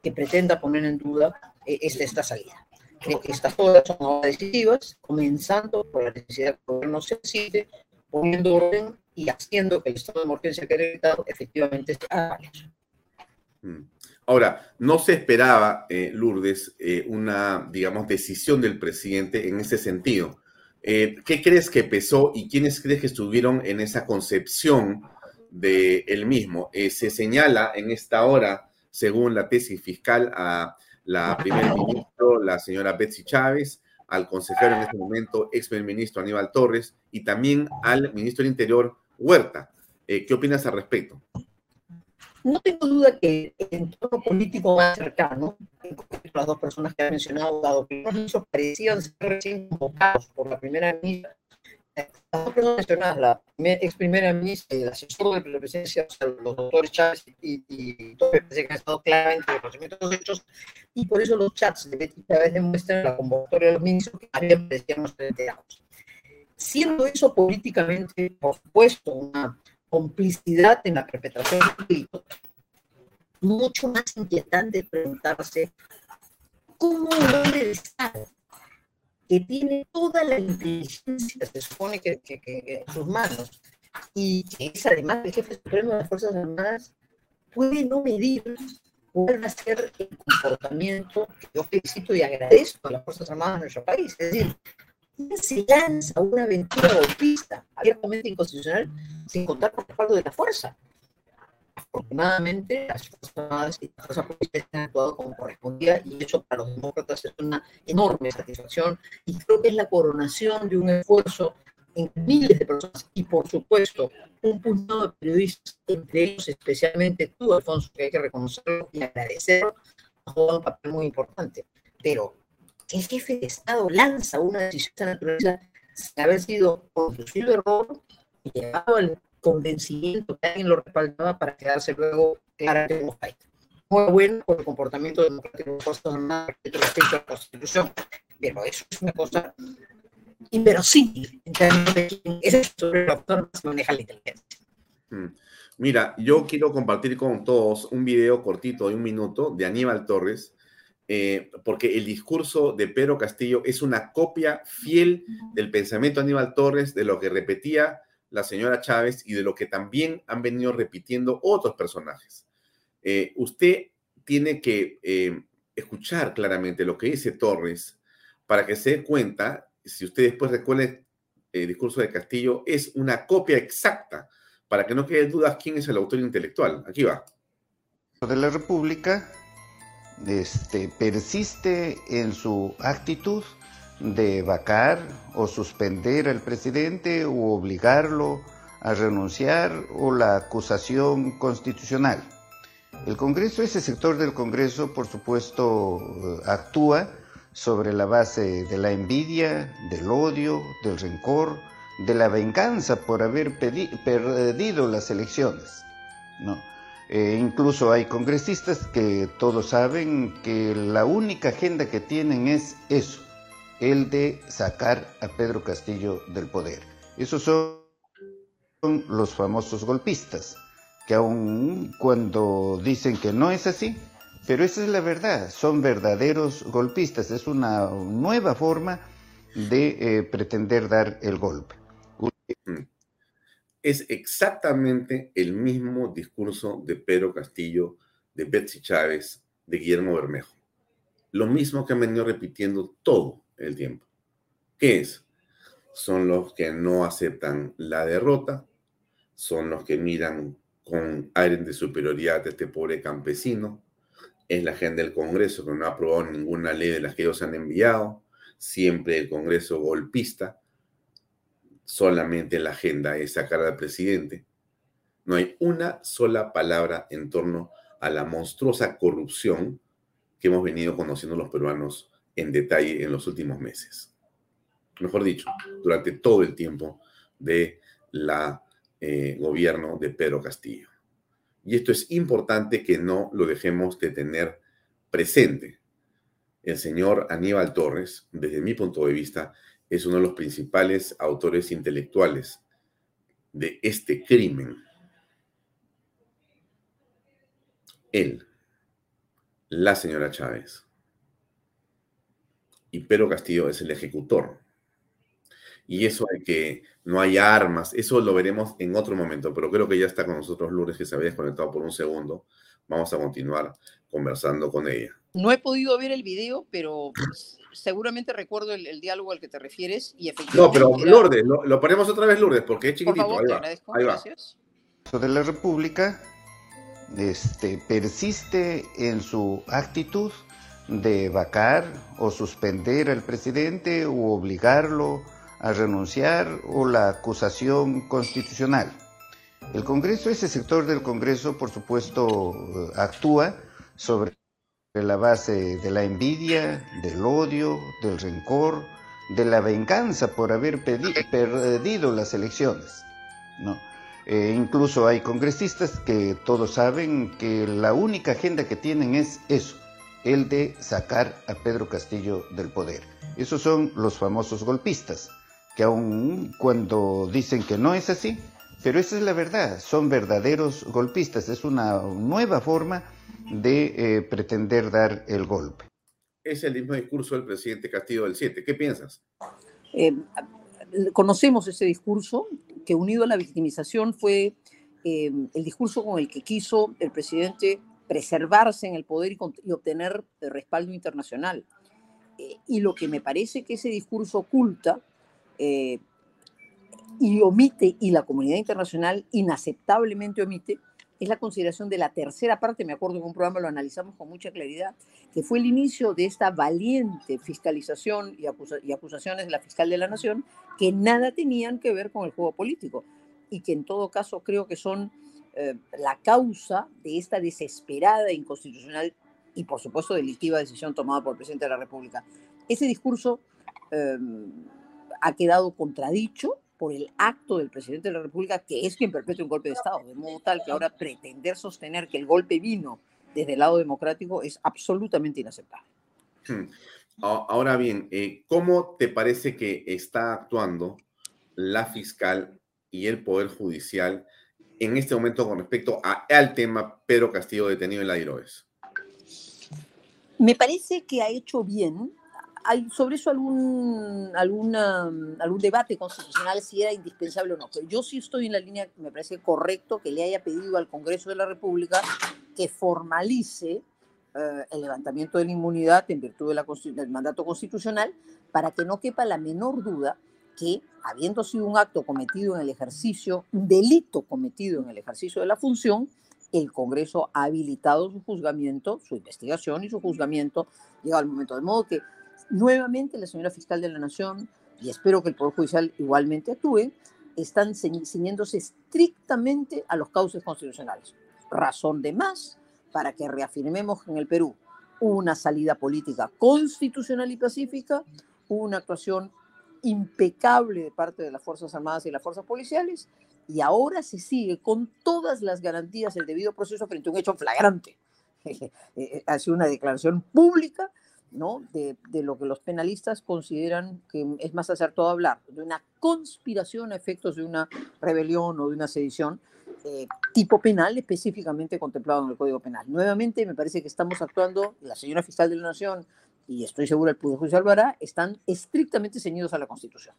que pretenda poner en duda eh, esta, esta salida. Creo que estas cosas son decisivas, comenzando por la necesidad que el gobierno se decide, poniendo orden y haciendo que el estado de emergencia que decretado efectivamente sea mm. Ahora, no se esperaba, eh, Lourdes, eh, una, digamos, decisión del presidente en ese sentido. Eh, ¿Qué crees que pesó y quiénes crees que estuvieron en esa concepción de él mismo? se señala en esta hora, según la tesis fiscal, a la primera ministra, la señora Betsy Chávez, al consejero en este momento, ex ministro Aníbal Torres, y también al ministro del Interior, Huerta. Eh, ¿Qué opinas al respecto? No tengo duda que el entorno político más cercano, las dos personas que ha mencionado, dado que los parecían ser recién convocados por la primera ministra, mencionadas, la ex primera ministra y el asesor de la presidencia, los doctores Chávez y, y Torres, que han estado claramente en conocimiento de los hechos, y por eso los chats de Betty Chávez demuestran la convocatoria de los ministros que habían parecíamos enterados siendo eso políticamente, por supuesto, una complicidad en la perpetración del delito, mucho más inquietante preguntarse cómo un hombre de Estado que tiene toda la inteligencia, se supone que, en sus manos, y que es además el jefe supremo de las Fuerzas Armadas, puede no medir cuál va a el comportamiento que yo felicito y agradezco a las Fuerzas Armadas de nuestro país. Es decir, ¿Quién se lanza una aventura golpista abiertamente inconstitucional sin contar con el respaldo de la fuerza? Afortunadamente, las Fuerzas y las Fuerzas Políticas han actuado como correspondía y eso para los demócratas es una enorme satisfacción y creo que es la coronación de un esfuerzo en miles de personas y, por supuesto, un puñado de periodistas, entre ellos especialmente tú, Alfonso, que hay que reconocerlo y agradecerlo, ha jugado un papel muy importante. Pero el jefe de Estado lanza una decisión de naturaleza sin haber sido conducido error y llegado al convencimiento que alguien lo respaldaba para quedarse luego como país. Muy bueno por el comportamiento democrático de respecto a la Constitución, pero eso es una cosa inverosímil en términos de es sobre la forma se maneja la inteligencia. Mm. Mira, yo quiero compartir con todos un video cortito de un minuto de Aníbal Torres, eh, porque el discurso de Pedro Castillo es una copia fiel del pensamiento de Aníbal Torres, de lo que repetía la señora Chávez y de lo que también han venido repitiendo otros personajes. Eh, usted tiene que eh, escuchar claramente lo que dice Torres para que se dé cuenta, si usted después recuerda el discurso de Castillo, es una copia exacta, para que no quede dudas quién es el autor intelectual. Aquí va. De la República este, persiste en su actitud de vacar o suspender al presidente o obligarlo a renunciar o la acusación constitucional. El Congreso, ese sector del Congreso, por supuesto, eh, actúa sobre la base de la envidia, del odio, del rencor, de la venganza por haber perdido las elecciones. ¿no? Eh, incluso hay congresistas que todos saben que la única agenda que tienen es eso, el de sacar a Pedro Castillo del poder. Esos son los famosos golpistas, que aun cuando dicen que no es así, Pero esa es la verdad, son verdaderos golpistas, es una nueva forma de eh, pretender dar el golpe. Mm. Es exactamente el mismo discurso de Pedro Castillo, de Betsy Chávez, de Guillermo Bermejo. Lo mismo que han venido repitiendo todo el tiempo. ¿Qué es? Son los que no aceptan la derrota, son los que miran con aire de superioridad a este pobre campesino, es la agenda del Congreso que no ha aprobado ninguna ley de las que ellos han enviado, siempre el Congreso golpista, solamente la agenda es sacar al presidente. No hay una sola palabra en torno a la monstruosa corrupción que hemos venido conociendo los peruanos en detalle en los últimos meses. Mejor dicho, durante todo el tiempo de la eh, gobierno de Pedro Castillo. Y esto es importante que no lo dejemos de tener presente. El señor Aníbal Torres, desde mi punto de vista, es uno de los principales autores intelectuales de este crimen. Él, la señora Chávez y Pedro Castillo es el ejecutor y eso de que no hay armas, eso lo veremos en otro momento, pero creo que ya está con nosotros Lourdes, que se había desconectado por un segundo. Vamos a continuar conversando con ella. No he podido ver el video, pero seguramente recuerdo el, diálogo al que te refieres y efectivamente... No, pero Lourdes, lo, ponemos otra vez Lourdes, porque es chiquitito. Por favor, ahí va, Gracias. de la República este, persiste en su actitud de vacar o suspender al presidente o obligarlo a renunciar o la acusación constitucional. El Congreso, ese sector del Congreso, por supuesto, eh, actúa sobre la base de la envidia, del odio, del rencor, de la venganza por haber perdido las elecciones. ¿no? Eh, incluso hay congresistas que todos saben que la única agenda que tienen es eso, el de sacar a Pedro Castillo del poder. Esos son los famosos golpistas que aun cuando dicen que no es así, pero esa es la verdad, son verdaderos golpistas, es una nueva forma de eh, pretender dar el golpe. Es el mismo discurso del presidente Castillo del 7, ¿qué piensas? Eh, conocemos ese discurso que unido a la victimización fue eh, el discurso con el que quiso el presidente preservarse en el poder y, y obtener respaldo internacional. y lo que me parece que ese discurso oculta eh, y omite, y la comunidad internacional inaceptablemente omite, es la consideración de la tercera parte, me acuerdo que un programa lo analizamos con mucha claridad, que fue el inicio de esta valiente fiscalización y, acusaciones de la fiscal de la Nación que nada tenían que ver con el juego político y que en todo caso creo que son eh, la causa de esta desesperada, inconstitucional y por supuesto delictiva decisión tomada por el presidente de la República. Ese discurso... Em, ha quedado contradicho por el acto del presidente de la República, que es quien perpetra un golpe de Estado, de modo tal que ahora pretender sostener que el golpe vino desde el lado democrático es absolutamente inaceptable. Hmm. Ahora bien, eh, ¿cómo te parece que está actuando la fiscal y el Poder Judicial en este momento con respecto al tema Pedro Castillo detenido en la Diroes? Me parece que ha hecho bien hay sobre eso algún, alguna, algún debate constitucional si era indispensable o no, yo sí estoy en la línea, me parece correcto que le haya pedido al Congreso de la República que formalice eh, el levantamiento de la inmunidad en virtud del mandato constitucional para que no quepa la menor duda que, habiendo sido un acto cometido en el ejercicio, un delito cometido en el ejercicio de la función, el Congreso ha habilitado su juzgamiento, su investigación y su juzgamiento llega al momento. De modo que Nuevamente, la señora fiscal de la Nación, y espero que el Poder Judicial igualmente actúe, están ciñéndose estrictamente a los cauces constitucionales. Razón de más para que reafirmemos en el Perú una salida política constitucional y pacífica, una actuación impecable de parte de las Fuerzas Armadas y las Fuerzas Policiales, y ahora se sigue con todas las garantías del debido proceso frente a un hecho flagrante. Eh, eh, ha sido una declaración pública de, lo que los penalistas consideran que es más acertado hablar, de una conspiración a efectos de una rebelión o de una sedición. eh, tipo penal específicamente contemplado en el Código Penal. Nuevamente, me parece que estamos actuando, la señora fiscal de la Nación y estoy seguro el Poder Judicial lo hará, están estrictamente ceñidos a la Constitución.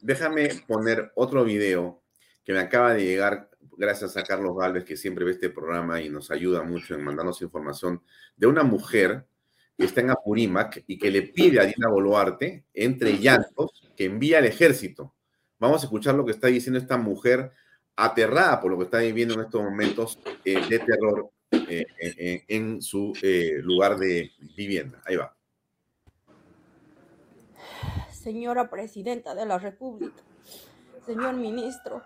Déjame poner otro video que me acaba de llegar gracias a Carlos Galvez, que siempre ve este programa y nos ayuda mucho en mandarnos información de una mujer que está en Apurímac y que le pide a Dina Boluarte, entre llantos, que envía al ejército. Vamos a escuchar lo que está diciendo esta mujer aterrada por lo que está viviendo en estos momentos eh, de terror eh, eh, en su lugar de vivienda. Ahí va. Señora Presidenta de la República, señor Ministro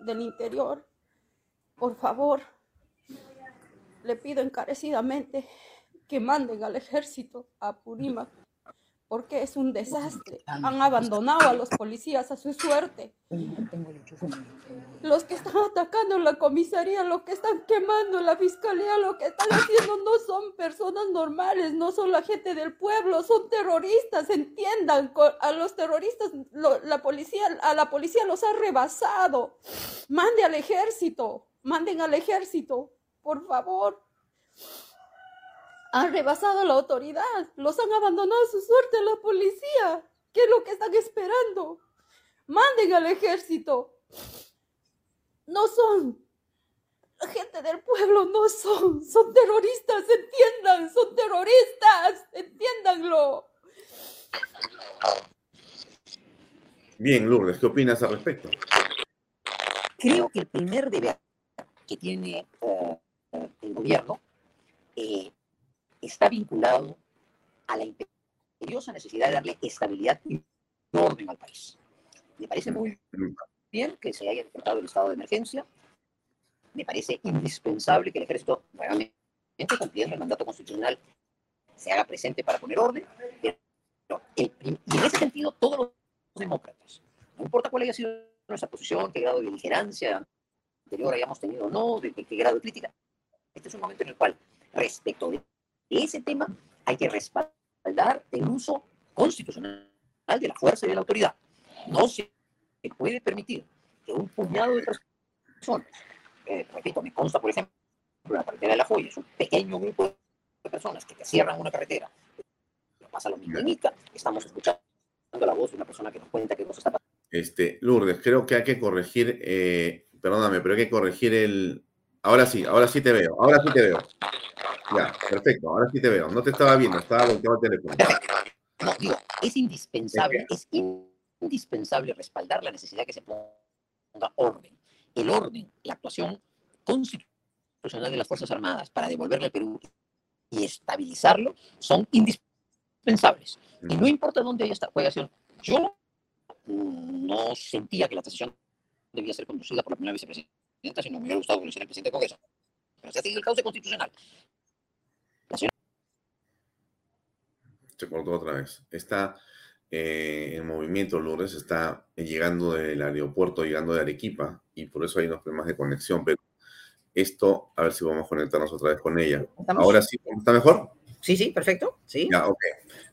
del Interior, por favor, le pido encarecidamente que manden al ejército a Purímac porque es un desastre. Han abandonado a los policías a su suerte. Los que están atacando la comisaría, los que están quemando la fiscalía, lo que están haciendo no son personas normales, no son la gente del pueblo, son terroristas, entiendan. A los terroristas, la policía, a la policía los ha rebasado. Mande al ejército, manden al ejército, por favor han rebasado la autoridad, los han abandonado a su suerte a la policía. ¿Qué es lo que están esperando? Manden al ejército. No son la gente del pueblo, no son, son terroristas, entiendan, son terroristas, entiéndanlo. Bien, Lourdes, ¿qué opinas al respecto? Creo que el primer deber que tiene eh, el gobierno eh, está vinculado a la imperiosa necesidad de darle estabilidad y orden al país. Me parece muy bien que se haya decretado el estado de emergencia. Me parece indispensable que el ejército realmente cumpliendo el mandato constitucional se haga presente para poner orden. Pero y en ese sentido, todos los demócratas, no importa cuál haya sido nuestra posición, qué grado de beligerancia anterior hayamos tenido o no, de, qué grado de crítica, este es un momento en el cual, respecto de ese tema hay que respaldar el uso constitucional de la fuerza y de la autoridad. No se puede permitir que un puñado de personas, eh, repito, me consta, por ejemplo, la carretera de la Joya, es un pequeño grupo de personas que te cierran una carretera. Pasa lo mismo estamos escuchando la voz de una persona que nos cuenta que nos está pasando. Este, Lourdes, creo que hay que corregir, eh, perdóname, pero hay que corregir el... Ahora sí, ahora sí te veo, ahora sí te veo. Ya, perfecto, ahora sí te veo. No te estaba viendo, estaba volteado el teléfono. No, digo, es indispensable, es indispensable respaldar la necesidad que se ponga orden. El orden, la actuación constitucional de las Fuerzas Armadas para devolverle al Perú y estabilizarlo son indispensables. Y no importa dónde haya esta juegación, yo no sentía que la transición debía ser conducida por la primera vicepresidenta, sino me hubiera gustado que lo hiciera el presidente Congreso. Pero se ha seguido el cauce constitucional. Se cortó otra vez. Está eh, en movimiento Lourdes, está llegando del aeropuerto, llegando de Arequipa, y por eso hay unos problemas de conexión. Pero esto, a ver si vamos a conectarnos otra vez con ella. Ahora sí, ¿está mejor? Sí, sí, perfecto. Sí. Ya, ok.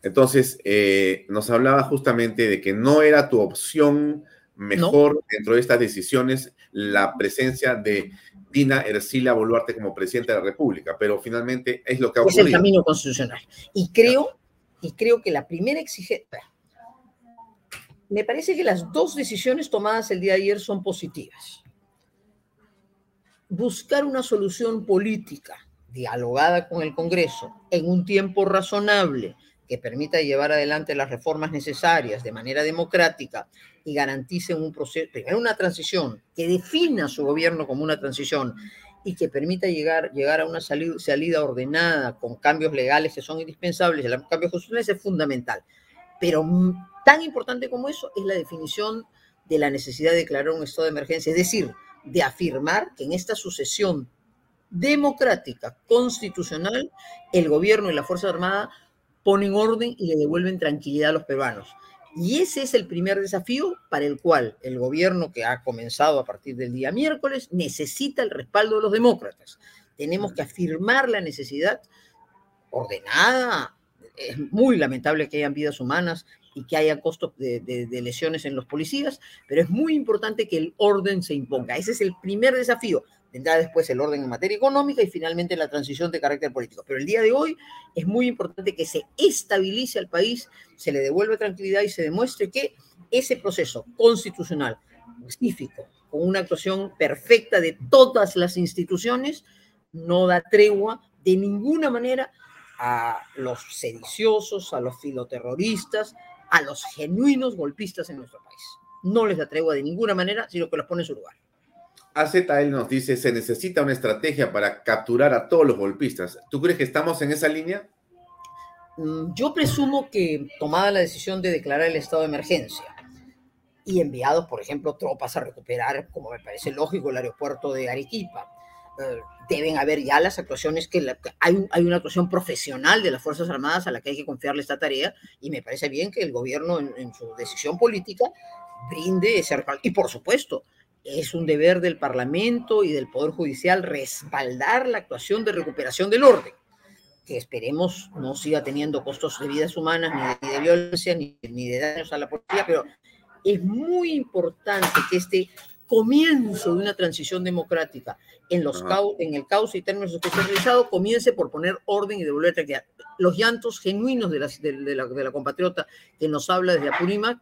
Entonces, eh, nos hablaba justamente de que no era tu opción mejor dentro de estas decisiones la presencia de Dina Ercila Boluarte como presidenta de la República, pero finalmente es lo que ha ocurrido. Es el camino constitucional. Y creo, y creo que la primera exigencia, me parece que las dos decisiones tomadas el día de ayer son positivas. Buscar una solución política dialogada con el Congreso en un tiempo razonable que permita llevar adelante las reformas necesarias de manera democrática y garantice un proceso, primero una transición, que defina su gobierno como una transición y que permita llegar, llegar a una salida, ordenada con cambios legales que son indispensables, el cambio es fundamental. Pero tan importante como eso es la definición de la necesidad de declarar un estado de emergencia, es decir, de afirmar que en esta sucesión democrática, constitucional, el gobierno y la Fuerza Armada ponen orden y le devuelven tranquilidad a los peruanos. Y ese es el primer desafío para el cual el gobierno que ha comenzado a partir del día miércoles necesita el respaldo de los demócratas. Tenemos que afirmar la necesidad ordenada. Es muy lamentable que hayan vidas humanas y que haya costos de, lesiones en los policías, pero es muy importante que el orden se imponga. Ese es el primer desafío Vendrá después el orden en materia económica y finalmente la transición de carácter político. Pero el día de hoy es muy importante que se estabilice al país, se le devuelva tranquilidad y se demuestre que ese proceso constitucional, pacífico, con una actuación perfecta de todas las instituciones, no da tregua de ninguna manera a los sediciosos, a los filoterroristas, a los genuinos golpistas en nuestro país. No les da tregua de ninguna manera, sino que los pone en su lugar. AZL nos dice, se necesita una estrategia para capturar a todos los golpistas. ¿Tú crees que estamos en esa línea? Mm, yo presumo que tomada la decisión de declarar el estado de emergencia y enviados, por ejemplo, tropas a recuperar, como me parece lógico, el aeropuerto de Arequipa, eh, deben haber ya las actuaciones que, hay, una actuación profesional de las Fuerzas Armadas a la que hay que confiarle esta tarea y me parece bien que el gobierno en, en su decisión política brinde ese y por supuesto es un deber del Parlamento y del Poder Judicial respaldar la actuación de recuperación del orden, que esperemos no siga teniendo costos de vidas humanas, ni de, violencia, ni, ni, de daños a la policía, pero es muy importante que este comienzo de una transición democrática en, los en el caos y términos realizado comience por poner orden y devolver tranquilidad. Los llantos genuinos de, las, de, de, la, de la compatriota que nos habla desde Apurímac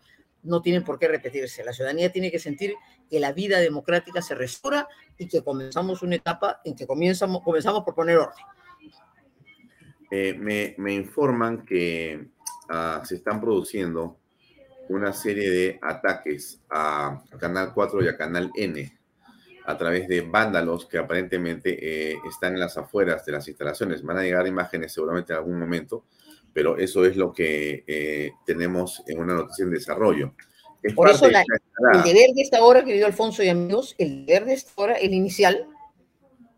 no tienen por qué repetirse. La ciudadanía tiene que sentir que la vida democrática se restaura y que comenzamos una etapa en que comenzamos, comenzamos por poner orden. Eh, me, informan que uh, se están produciendo una serie de ataques a, a, Canal 4 y a Canal N a través de vándalos que aparentemente eh, están en las afueras de las instalaciones. Van a llegar imágenes seguramente en algún momento pero eso es lo que eh, tenemos en una noticia en desarrollo. Es Por eso la, el deber de esta hora, querido Alfonso y amigos, el deber de esta hora, el inicial,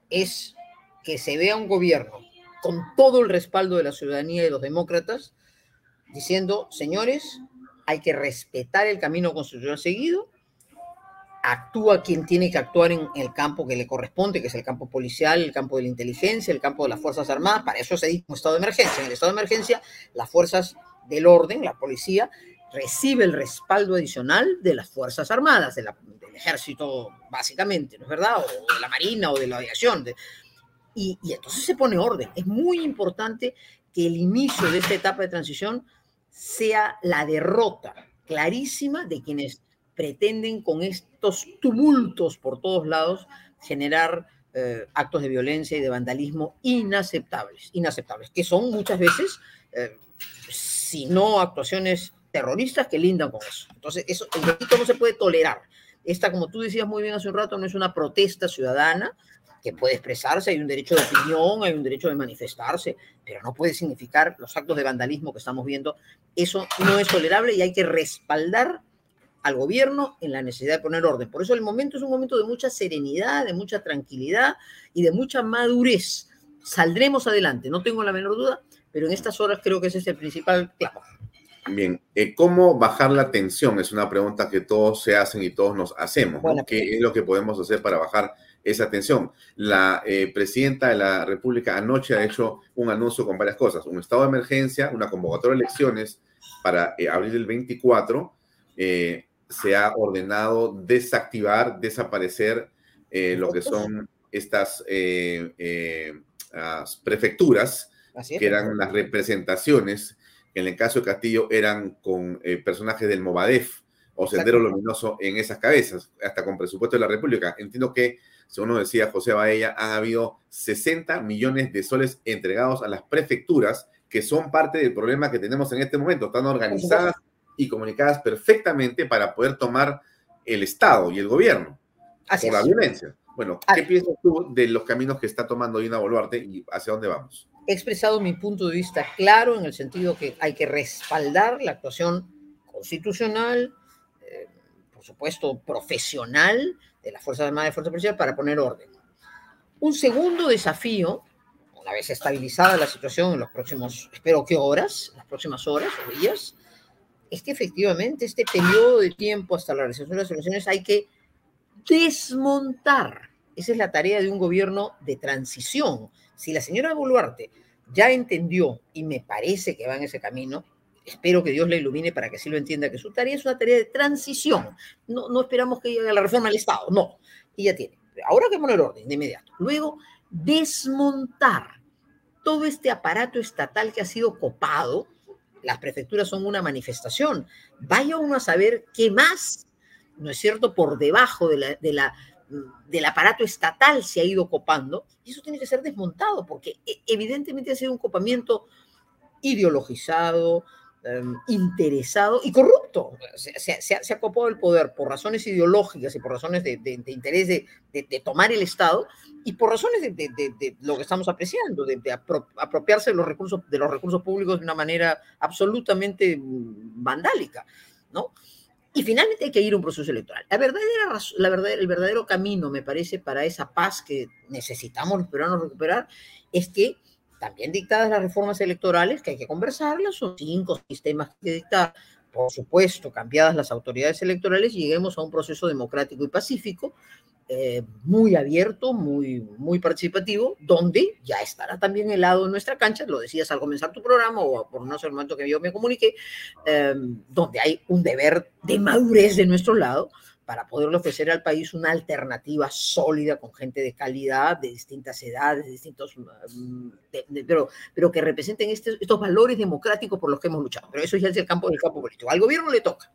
es que se vea un gobierno con todo el respaldo de la ciudadanía y de los demócratas, diciendo, señores, hay que respetar el camino constitucional seguido, actúa quien tiene que actuar en el campo que le corresponde, que es el campo policial, el campo de la inteligencia, el campo de las Fuerzas Armadas. Para eso se dice un estado de emergencia. En el estado de emergencia, las fuerzas del orden, la policía, recibe el respaldo adicional de las Fuerzas Armadas, del ejército, básicamente, ¿no es verdad? O de la Marina o de la aviación. Y, y entonces se pone orden. Es muy importante que el inicio de esta etapa de transición sea la derrota clarísima de quienes pretenden con estos tumultos por todos lados generar eh, actos de violencia y de vandalismo inaceptables, inaceptables, que son muchas veces, eh, si no actuaciones terroristas, que lindan con eso. Entonces, eso, no se puede tolerar. Esta, como tú decías muy bien hace un rato, no es una protesta ciudadana que puede expresarse, hay un derecho de opinión, hay un derecho de manifestarse, pero no puede significar los actos de vandalismo que estamos viendo. Eso no es tolerable y hay que respaldar al gobierno en la necesidad de poner orden. Por eso el momento es un momento de mucha serenidad, de mucha tranquilidad y de mucha madurez. Saldremos adelante, no tengo la menor duda, pero en estas horas creo que ese es el principal clavo. Bien, eh, ¿cómo bajar la tensión? Es una pregunta que todos se hacen y todos nos hacemos. Bueno, ¿Qué es lo que podemos hacer para bajar esa tensión? La eh, presidenta de la República anoche ha hecho un anuncio con varias cosas. Un estado de emergencia, una convocatoria de elecciones para eh, abril del 24, eh, se ha ordenado desactivar, desaparecer eh, lo que son estas eh, eh, prefecturas, que eran las representaciones, que en el caso de Castillo eran con personajes del Movadef o Sendero Luminoso en esas cabezas, hasta con presupuesto de la República. Entiendo que, según nos decía José Baella, han habido 60 millones de soles entregados a las prefecturas, que son parte del problema que tenemos en este momento. Están organizadas y comunicadas perfectamente para poder tomar el Estado y el gobierno Así por es. la violencia. Bueno, ¿qué piensas tú de los caminos que está tomando Dina Boluarte y hacia dónde vamos? He expresado mi punto de vista claro en el sentido que hay que respaldar la actuación constitucional, eh, por supuesto profesional de las Fuerzas Armadas y Fuerza Policial para poner orden. Un segundo desafío, una vez estabilizada la situación en los próximos, espero que horas, las próximas horas o días, es que efectivamente este periodo de tiempo hasta la realización de las elecciones hay que desmontar. Esa es la tarea de un gobierno de transición. Si la señora Boluarte ya entendió y me parece que va en ese camino, espero que Dios la ilumine para que así lo entienda, que su tarea es una tarea de transición. No, no esperamos que llegue a la reforma del Estado, no. Ella tiene Ahora que poner orden de inmediato. Luego, desmontar todo este aparato estatal que ha sido copado. Las prefecturas son una manifestación. Vaya uno a saber qué más, ¿no es cierto?, por debajo de la, de la del aparato estatal se ha ido copando, y eso tiene que ser desmontado, porque e, evidentemente ha sido un copamiento ideologizado, em, interesado y corrupto. Se, ha copado el poder por razones ideológicas y por razones de, interés de, tomar el Estado y por razones de, lo que estamos apreciando, de, apropiarse de los, recursos, de los recursos públicos de una manera absolutamente mm, vandálica, ¿no? Y finalmente hay que ir a un proceso electoral. La verdadera, la verdad, el verdadero camino, me parece, para esa paz que necesitamos los peruanos recuperar, es que también dictadas las reformas electorales, que hay que conversarlas, son cinco sistemas que dictar, por supuesto, cambiadas las autoridades electorales, lleguemos a un proceso democrático y pacífico, eh, muy abierto, muy, muy participativo, donde ya estará también el lado de nuestra cancha, lo decías al comenzar tu programa o por no ser momento que yo me comuniqué, eh, donde hay un deber de madurez de nuestro lado para poderle ofrecer al país una alternativa sólida con gente de calidad, de distintas edades, de distintos, mm, pero, pero que representen estos, estos valores democráticos por los que hemos luchado. Pero eso ya es el campo del campo político. Al gobierno le toca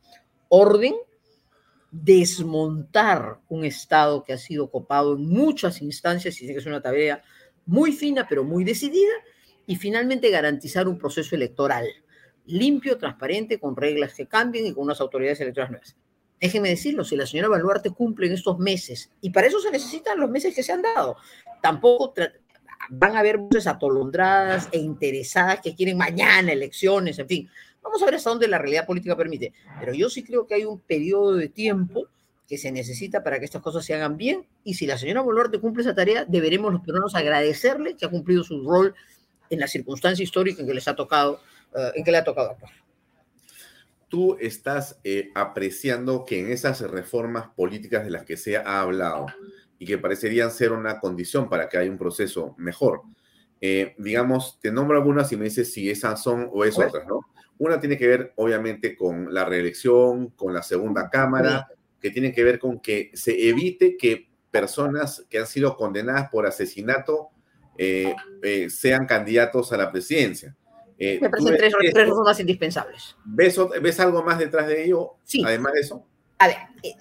orden, desmontar un Estado que ha sido copado en muchas instancias, y sé que es una tarea muy fina, pero muy decidida, y finalmente garantizar un proceso electoral limpio, transparente, con reglas que cambien y con unas autoridades electorales nuevas. Déjenme decirlo, si la señora Baluarte cumple en estos meses, y para eso se necesitan los meses que se han dado, tampoco van a haber voces atolondradas e interesadas que quieren mañana elecciones, en fin, Vamos a ver hasta dónde la realidad política permite. Pero yo sí creo que hay un periodo de tiempo que se necesita para que estas cosas se hagan bien. Y si la señora Boluarte cumple esa tarea, deberemos los peruanos agradecerle que ha cumplido su rol en la circunstancia histórica en que les ha tocado, eh, en que le ha tocado actuar. Tú estás eh, apreciando que en esas reformas políticas de las que se ha hablado y que parecerían ser una condición para que haya un proceso mejor, eh, digamos, te nombro algunas y me dices si esas son o es otras, ¿no? Una tiene que ver, obviamente, con la reelección, con la segunda Cámara, que tiene que ver con que se evite que personas que han sido condenadas por asesinato eh, eh, sean candidatos a la presidencia. Eh, Me parecen tres, reformas indispensables. ¿ves, ¿Ves algo más detrás de ello? Sí. Además de eso. A ver,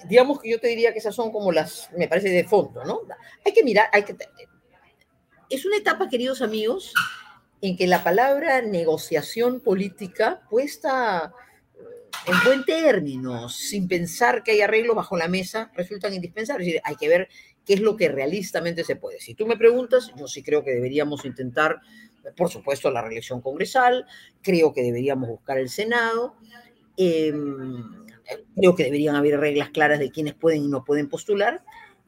digamos que yo te diría que esas son como las, me parece, de fondo, ¿no? Hay que mirar, hay que... Es una etapa, queridos amigos, en que la palabra negociación política puesta en buen término, sin pensar que hay arreglo bajo la mesa, resultan indispensables. hay que ver qué es lo que realistamente se puede. Si tú me preguntas, yo sí creo que deberíamos intentar, por supuesto, la reelección congresal, creo que deberíamos buscar el Senado, em, creo que deberían haber reglas claras de quiénes pueden y no pueden postular,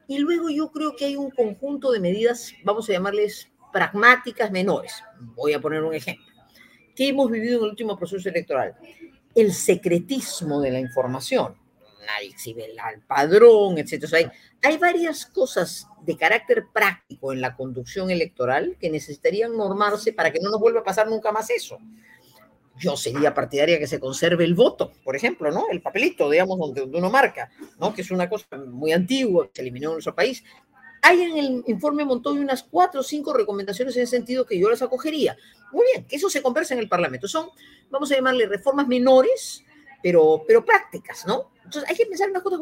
y luego yo creo que hay un conjunto de medidas, vamos a llamarles pragmáticas menores. Voy a poner un ejemplo. ¿Qué hemos vivido en el último proceso electoral? El secretismo de la información. Exhibe el padrón, etc. hay, hay varias cosas de carácter práctico en la conducción electoral que necesitarían normarse para que no nos vuelva a pasar nunca más eso yo sería partidaria que se conserve el voto, por ejemplo, ¿no? El papelito, digamos, donde, uno marca, ¿no? Que es una cosa muy antigua, que se eliminó en nuestro país, hay en el informe Montoya unas cuatro o cinco recomendaciones en ese sentido que yo las acogería. Muy bien, que eso se conversa en el Parlamento. Son, vamos a llamarle reformas menores, pero, pero prácticas, ¿no? Entonces hay que pensar en las cosas.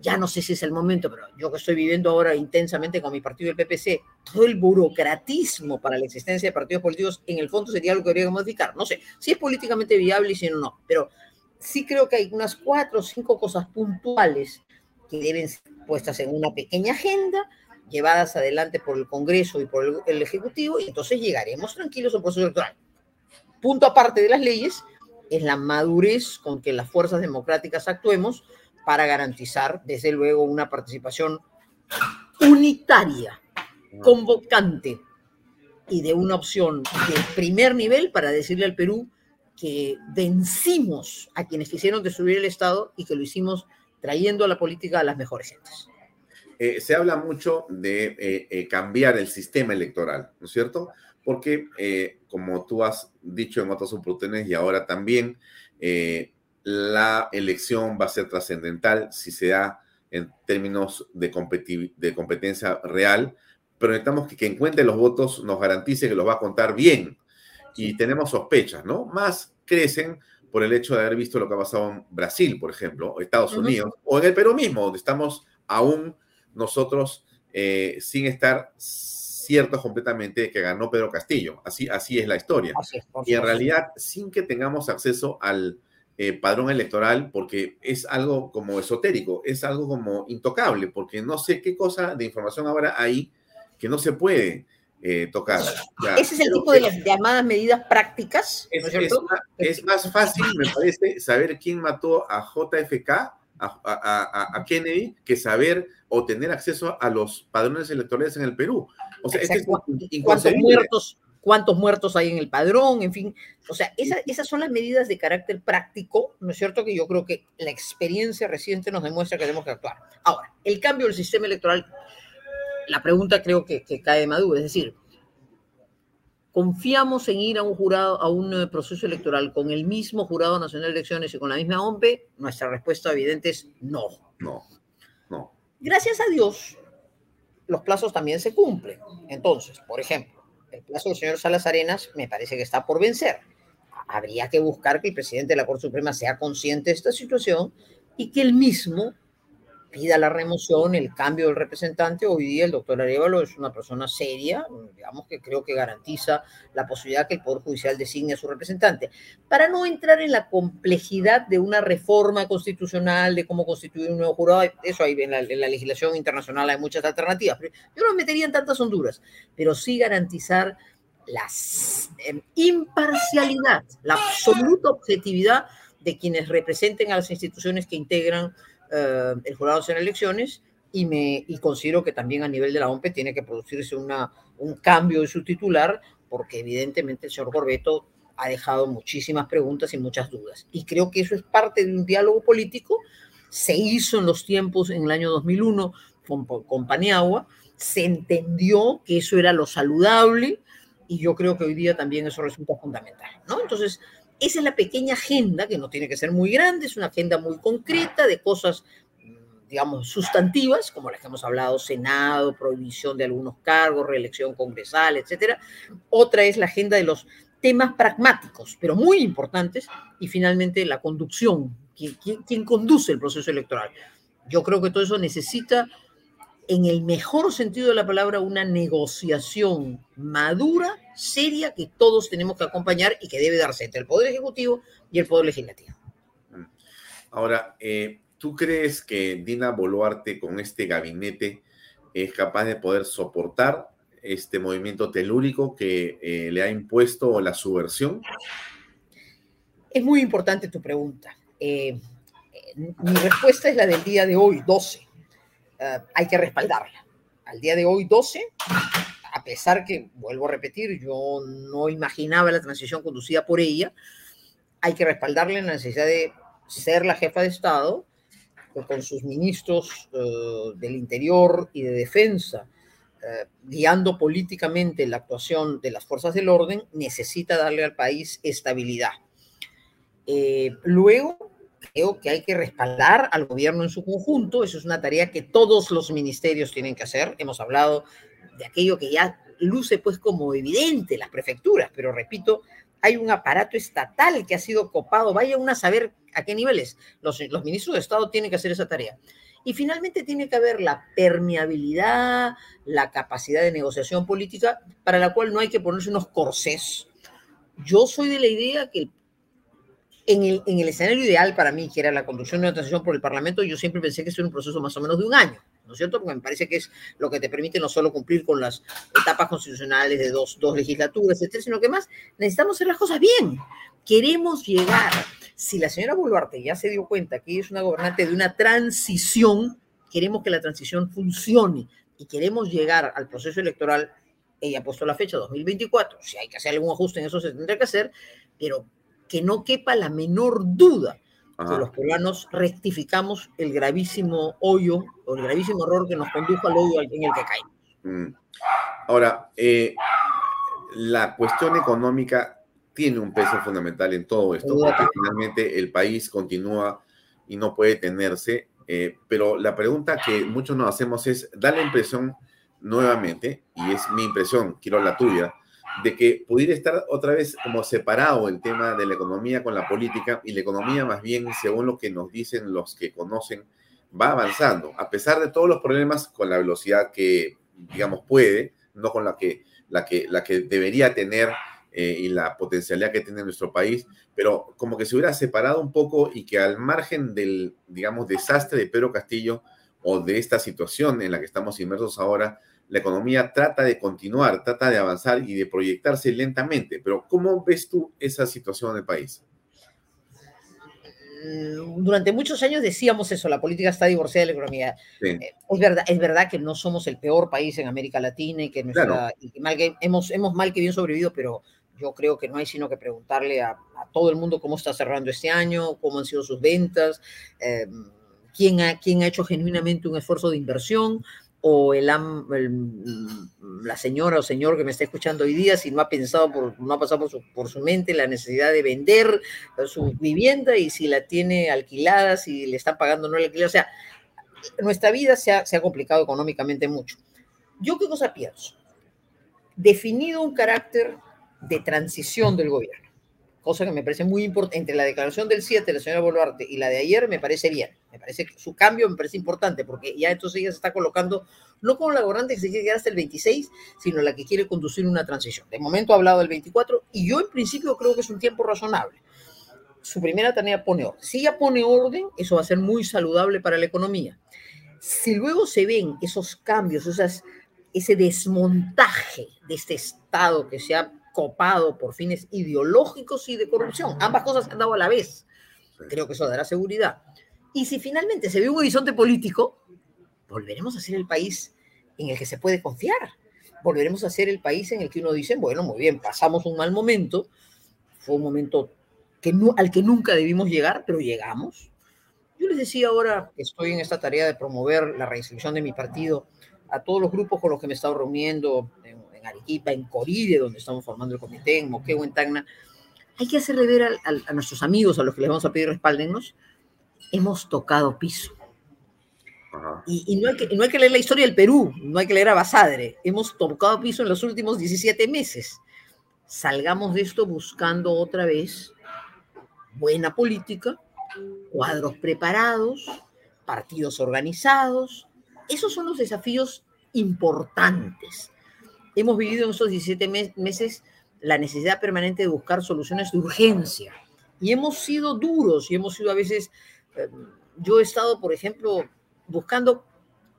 Ya no sé si es el momento, pero yo que estoy viviendo ahora intensamente con mi partido, el PPC, todo el burocratismo para la existencia de partidos políticos, en el fondo sería algo que habría que modificar. No sé si es políticamente viable y si no, no. Pero sí creo que hay unas cuatro o cinco cosas puntuales que deben ser puestas en una pequeña agenda, llevadas adelante por el Congreso y por el, Ejecutivo, y entonces llegaremos tranquilos al proceso electoral. Punto aparte de las leyes es la madurez con que las fuerzas democráticas actuemos para garantizar, desde luego, una participación unitaria, convocante y de una opción de primer nivel para decirle al Perú que vencimos a quienes quisieron destruir el Estado y que lo hicimos trayendo a la política a las mejores gentes. Eh, se habla mucho de eh, eh, cambiar el sistema electoral, ¿no es cierto? Porque, como tú has dicho en otras oportunidades y ahora también, la elección va a ser trascendental si se da en términos de, de competencia real, pero necesitamos que quien cuente los votos nos garantice que los va a contar bien. Y tenemos sospechas, ¿no? Más crecen por el hecho de haber visto lo que ha pasado en Brasil, por ejemplo, Estados Unidos, o en el Perú mismo, donde estamos aún nosotros eh, sin estar ciertos completamente que ganó Pedro Castillo. Así, así es la historia. y en realidad, sin que tengamos acceso al eh, padrón electoral, porque es algo como esotérico, es algo como intocable, porque no sé qué cosa de información habrá ahí que no se puede eh, tocar. Ese es el tipo de las llamadas medidas prácticas. Es, más fácil, me parece, saber quién mató a JFK, a, Kennedy, que saber o tener acceso a los padrones electorales en el Perú. O sea, este ¿Cuántos muertos, cuántos muertos hay en el padrón? En fin, o sea, esas son las medidas de carácter práctico, ¿no es cierto? Que yo creo que la experiencia reciente nos demuestra que tenemos que actuar. Ahora, el cambio del sistema electoral la pregunta creo que, cae de maduro, es decir, ¿confiamos en ir a un jurado, a un eh, proceso electoral con el mismo jurado nacional de elecciones y con la misma OMPE? Nuestra respuesta evidente es. No, no. Gracias a Dios, los plazos también se cumplen. Entonces, por ejemplo, el plazo del señor Salas Arenas me parece que está por vencer. Habría que buscar que el presidente de la Corte Suprema sea consciente de esta situación y que él mismo pida la remoción, el cambio del representante. Hoy día el doctor Arevalo es una persona seria, digamos que creo que garantiza la posibilidad que el Poder Judicial designe a su representante. Para no entrar en la complejidad de una reforma constitucional, de cómo constituir un nuevo jurado, eso ahí en la, legislación internacional hay muchas alternativas. Pero yo no metería en tantas honduras, pero sí garantizar la imparcialidad, la absoluta objetividad de quienes representen a las instituciones que integran eh, el jurado en elecciones y, me, y considero que también a nivel de la OMP tiene que producirse una, un cambio de su titular porque evidentemente el señor Corbeto ha dejado muchísimas preguntas y muchas dudas. Y creo que eso es parte de un diálogo político. Se hizo en los tiempos, en el año 2001, con, con Paniagua, se entendió que eso era lo saludable y yo creo que hoy día también eso resulta fundamental, ¿no? Entonces, esa es la pequeña agenda, que no tiene que ser muy grande, es una agenda muy concreta de cosas, digamos, sustantivas, como las que hemos hablado, Senado, prohibición de algunos cargos, reelección congresal, etcétera. Otra es la agenda de los temas pragmáticos, pero muy importantes, y finalmente la conducción, quién conduce el proceso electoral. Yo creo que todo eso necesita en el mejor sentido de la palabra, una negociación madura, seria, que todos tenemos que acompañar y que debe darse entre el Poder Ejecutivo y el Poder Legislativo. Ahora, eh, ¿tú crees que Dina Boluarte con este gabinete es capaz de poder soportar este movimiento telúrico que eh, le ha impuesto la subversión? Es muy importante tu pregunta. Eh, mi respuesta es la del día de hoy, 12 eh, hay que respaldarla. Al día de hoy, 12, a pesar que, vuelvo a repetir, yo no imaginaba la transición conducida por ella, hay que respaldarla en la necesidad de ser la jefa de Estado, con sus ministros eh, del Interior y de Defensa, eh, guiando políticamente la actuación de las fuerzas del orden, necesita darle al país estabilidad. luego, creo que hay que respaldar al gobierno en su conjunto. Eso es una tarea que todos los ministerios tienen que hacer. Hemos hablado de aquello que ya luce pues como evidente, las prefecturas, pero repito, hay un aparato estatal que ha sido copado. Vaya uno a saber a qué niveles. Los, los ministros de Estado tienen que hacer esa tarea. Y finalmente tiene que haber la permeabilidad, la capacidad de negociación política, para la cual no hay que ponerse unos corsés. Yo soy de la idea que el en el, en el, escenario ideal para mí, que era la conducción de una transición por el Parlamento, yo siempre pensé que eso era un proceso más o menos de un año, ¿no es cierto? Porque me parece que es lo que te permite no solo cumplir con las etapas constitucionales de dos, dos legislaturas, etcétera, sino que más necesitamos hacer las cosas bien. Queremos llegar. Si la señora Boluarte ya se dio cuenta que es una gobernante de una transición, queremos que la transición funcione y queremos llegar al proceso electoral. Ella ha puesto la fecha 2024. Si hay que hacer algún ajuste en eso, se tendrá que hacer, pero que no quepa la menor duda que los peruanos rectificamos el gravísimo hoyo o el gravísimo error que nos condujo al hoyo en el que caímos. Mm. Ahora, eh, la cuestión económica tiene un peso fundamental en todo esto, porque finalmente el país continúa y no puede tenerse Eh, pero la pregunta que muchos nos hacemos es, da la impresión nuevamente, y es mi impresión, quiero la tuya, de que pudiera estar otra vez como separado el tema de la economía con la política y la economía más bien, según lo que nos dicen los que conocen, va avanzando, a pesar de todos los problemas con la velocidad que, digamos, puede, no con la que, la que, la que debería tener eh, y la potencialidad que tiene nuestro país, pero como que se hubiera separado un poco y que al margen del, digamos, desastre de Pedro Castillo o de esta situación en la que estamos inmersos ahora, la economía trata de continuar, trata de avanzar y de proyectarse lentamente. Pero ¿cómo ves tú esa situación en el país? Mm, durante muchos años decíamos eso, la política está divorciada de la economía. Eh, es, verdad, es verdad que no somos el peor país en América Latina y que, nuestra, mal que hemos, hemos mal que bien sobrevivido, pero yo creo que no hay sino que preguntarle a, todo el mundo cómo está cerrando este año, cómo han sido sus ventas, em, quién, ha, quién ha hecho genuinamente un esfuerzo de inversión o el, la señora o señor que me está escuchando hoy día, si no ha pensado, por, no ha pasado por su, por su mente la necesidad de vender su vivienda y si la tiene alquilada, si le están pagando no el alquiler. O sea, nuestra vida se ha, se ha complicado económicamente mucho. ¿Yo qué cosa pienso? Definido un carácter de transición del gobierno cosa que me parece muy importante, entre la declaración del 7 de la señora Boluarte y la de ayer, me parece bien. Me parece que su cambio me parece importante, porque ya entonces ella se está colocando, no como la gobernante que se quiere quedar hasta el 26, sino la que quiere conducir una transición. De momento ha hablado del 24, y yo en principio creo que es un tiempo razonable. Su primera tarea pone orden. Si ella pone orden, eso va a ser muy saludable para la economía. Si luego se ven esos cambios, esas, ese desmontaje de este Estado que se ha copado por fines ideológicos y de corrupción. Ambas cosas se han dado a la vez. Creo que eso dará seguridad. Y si finalmente se ve un horizonte político, volveremos a ser el país en el que se puede confiar. Volveremos a ser el país en el que uno dice, bueno, muy bien, pasamos un mal momento, fue un momento que no, al que nunca debimos llegar, pero llegamos. Yo les decía ahora que estoy en esta tarea de promover la reinscripción de mi partido a todos los grupos con los que me he estado reuniendo en en Arequipa, en Coride, donde estamos formando el comité, en Moquegua, en Tacna, hay que hacerle ver a, nuestros amigos, a los que les vamos a pedir respaldennos, hemos tocado piso. Y, no hay que, no hay que leer la historia del Perú, no hay que leer a Basadre, hemos tocado piso en los últimos 17 meses. Salgamos de esto buscando otra vez buena política, cuadros preparados, partidos organizados. Esos son los desafíos importantes hemos vivido en esos 17 meses la necesidad permanente de buscar soluciones de urgencia. Y hemos sido duros y hemos sido a veces, yo he estado, por ejemplo, buscando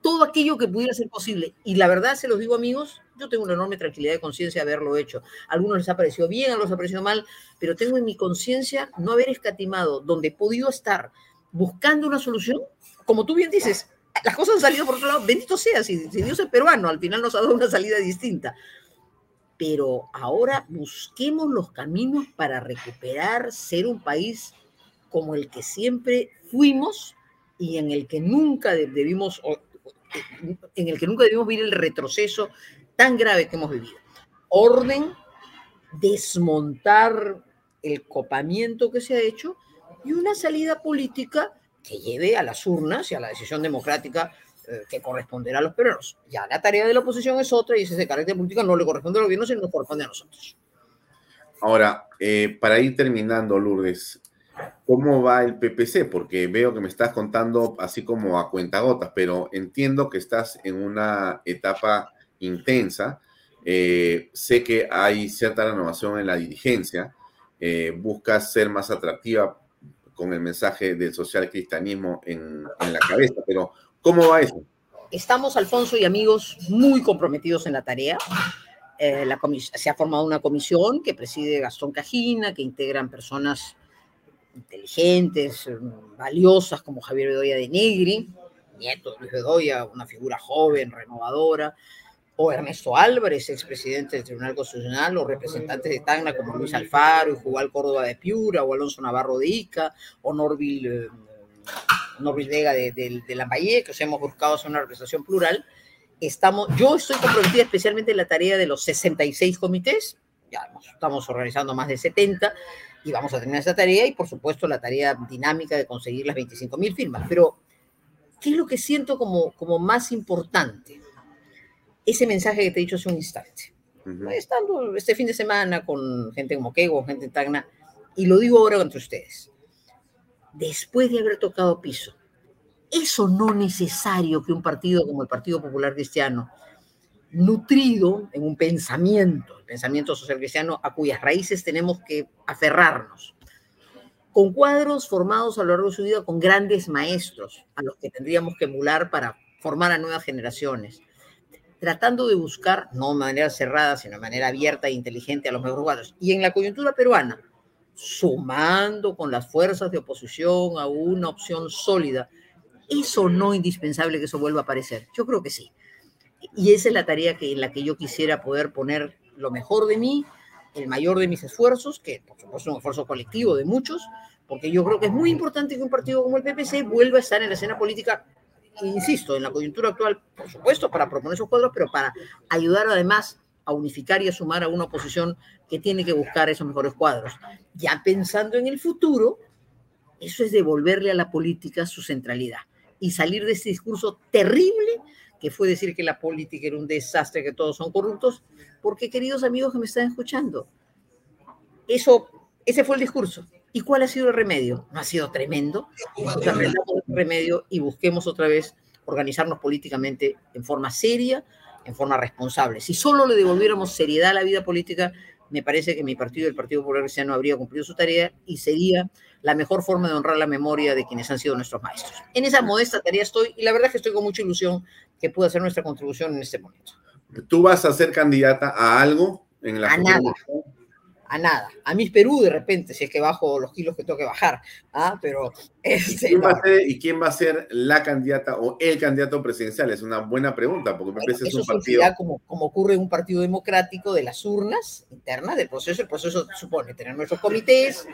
todo aquello que pudiera ser posible. Y la verdad, se los digo amigos, yo tengo una enorme tranquilidad de conciencia haberlo hecho. A algunos les ha parecido bien, a otros les ha parecido mal, pero tengo en mi conciencia no haber escatimado donde he podido estar buscando una solución. Como tú bien dices, las cosas han salido por otro lado, bendito sea, si, Dios es peruano, al final nos ha dado una salida distinta. Pero ahora busquemos los caminos para recuperar, ser un país como el que siempre fuimos y en el que nunca debimos, en el que nunca debimos vivir el retroceso tan grave que hemos vivido. Orden, desmontar el copamiento que se ha hecho y una salida política que lleve a las urnas y a la decisión democrática eh, que corresponderá a los peruanos. Ya la tarea de la oposición es otra y ese carácter político no le corresponde al gobierno, sino nos corresponde a nosotros. Ahora, eh, para ir terminando, Lourdes, ¿cómo va el PPC? Porque veo que me estás contando así como a cuentagotas, pero entiendo que estás en una etapa intensa. Eh, sé que hay cierta renovación en la dirigencia. buscas ser más atractiva con el mensaje del social cristianismo en, la cabeza, pero ¿cómo va eso? Estamos, Alfonso y amigos, muy comprometidos en la tarea. Eh, se ha formado una comisión que preside Gastón Cajina, que integran personas inteligentes, valiosas como Javier Bedoya de Negri, nieto de Luis Bedoya, una figura joven, renovadora, o Ernesto Álvarez, expresidente del Tribunal Constitucional, o representantes de Tacna como Luis Alfaro y Jugal Córdoba de Piura, o Alonso Navarro de Ica, o Norville, eh, Vega de, de, de que os hemos buscado hacer una representación plural. Estamos, yo estoy comprometida especialmente en la tarea de los 66 comités, ya estamos organizando más de 70 y vamos a terminar esa tarea y por supuesto la tarea dinámica de conseguir las 25.000 firmas, pero ¿Qué es lo que siento como, como más importante? Ese mensaje que te he dicho hace un instante. Estando este fin de semana con gente como Kego, gente en Tacna, y lo digo ahora entre ustedes. Después de haber tocado piso, eso no necesario que un partido como el Partido Popular Cristiano, nutrido en un pensamiento, el pensamiento social cristiano, a cuyas raíces tenemos que aferrarnos, con cuadros formados a lo largo de su vida con grandes maestros, a los que tendríamos que emular para formar a nuevas generaciones, tratando de buscar, no de manera cerrada, sino de manera abierta e inteligente a los mejores cuadros. Y en la coyuntura peruana, sumando con las fuerzas de oposición a una opción sólida, ¿eso no indispensable que eso vuelva a aparecer? Yo creo que sí. Y esa es la tarea que, en la que yo quisiera poder poner lo mejor de mí, el mayor de mis esfuerzos, que por supuesto es un esfuerzo colectivo de muchos, porque yo creo que es muy importante que un partido como el PPC vuelva a estar en la escena política, insisto, en la coyuntura actual, por supuesto, para proponer esos cuadros, pero para ayudar además a unificar y a sumar a una oposición que tiene que buscar esos mejores cuadros. Ya pensando en el futuro, eso es devolverle a la política su centralidad y salir de ese discurso terrible que fue decir que la política era un desastre, que todos son corruptos, porque queridos amigos que me están escuchando, eso, ese fue el discurso. ¿Y cuál ha sido el remedio? ¿No ha sido tremendo? el remedio y busquemos otra vez organizarnos políticamente en forma seria, en forma responsable. Si solo le devolviéramos seriedad a la vida política, me parece que mi partido, el Partido Popular Cristiano, habría cumplido su tarea y sería la mejor forma de honrar la memoria de quienes han sido nuestros maestros. En esa modesta tarea estoy y la verdad es que estoy con mucha ilusión que pueda ser nuestra contribución en este momento. ¿Tú vas a ser candidata a algo en la A nada a nada. A Miss Perú de repente, si es que bajo los kilos que tengo que bajar. ¿ah? Pero este, ¿Y, quién va a ser, ¿Y quién va a ser la candidata o el candidato presidencial? Es una buena pregunta, porque me parece es un partido... Como, como ocurre en un partido democrático de las urnas internas del proceso. El proceso supone tener nuestros comités,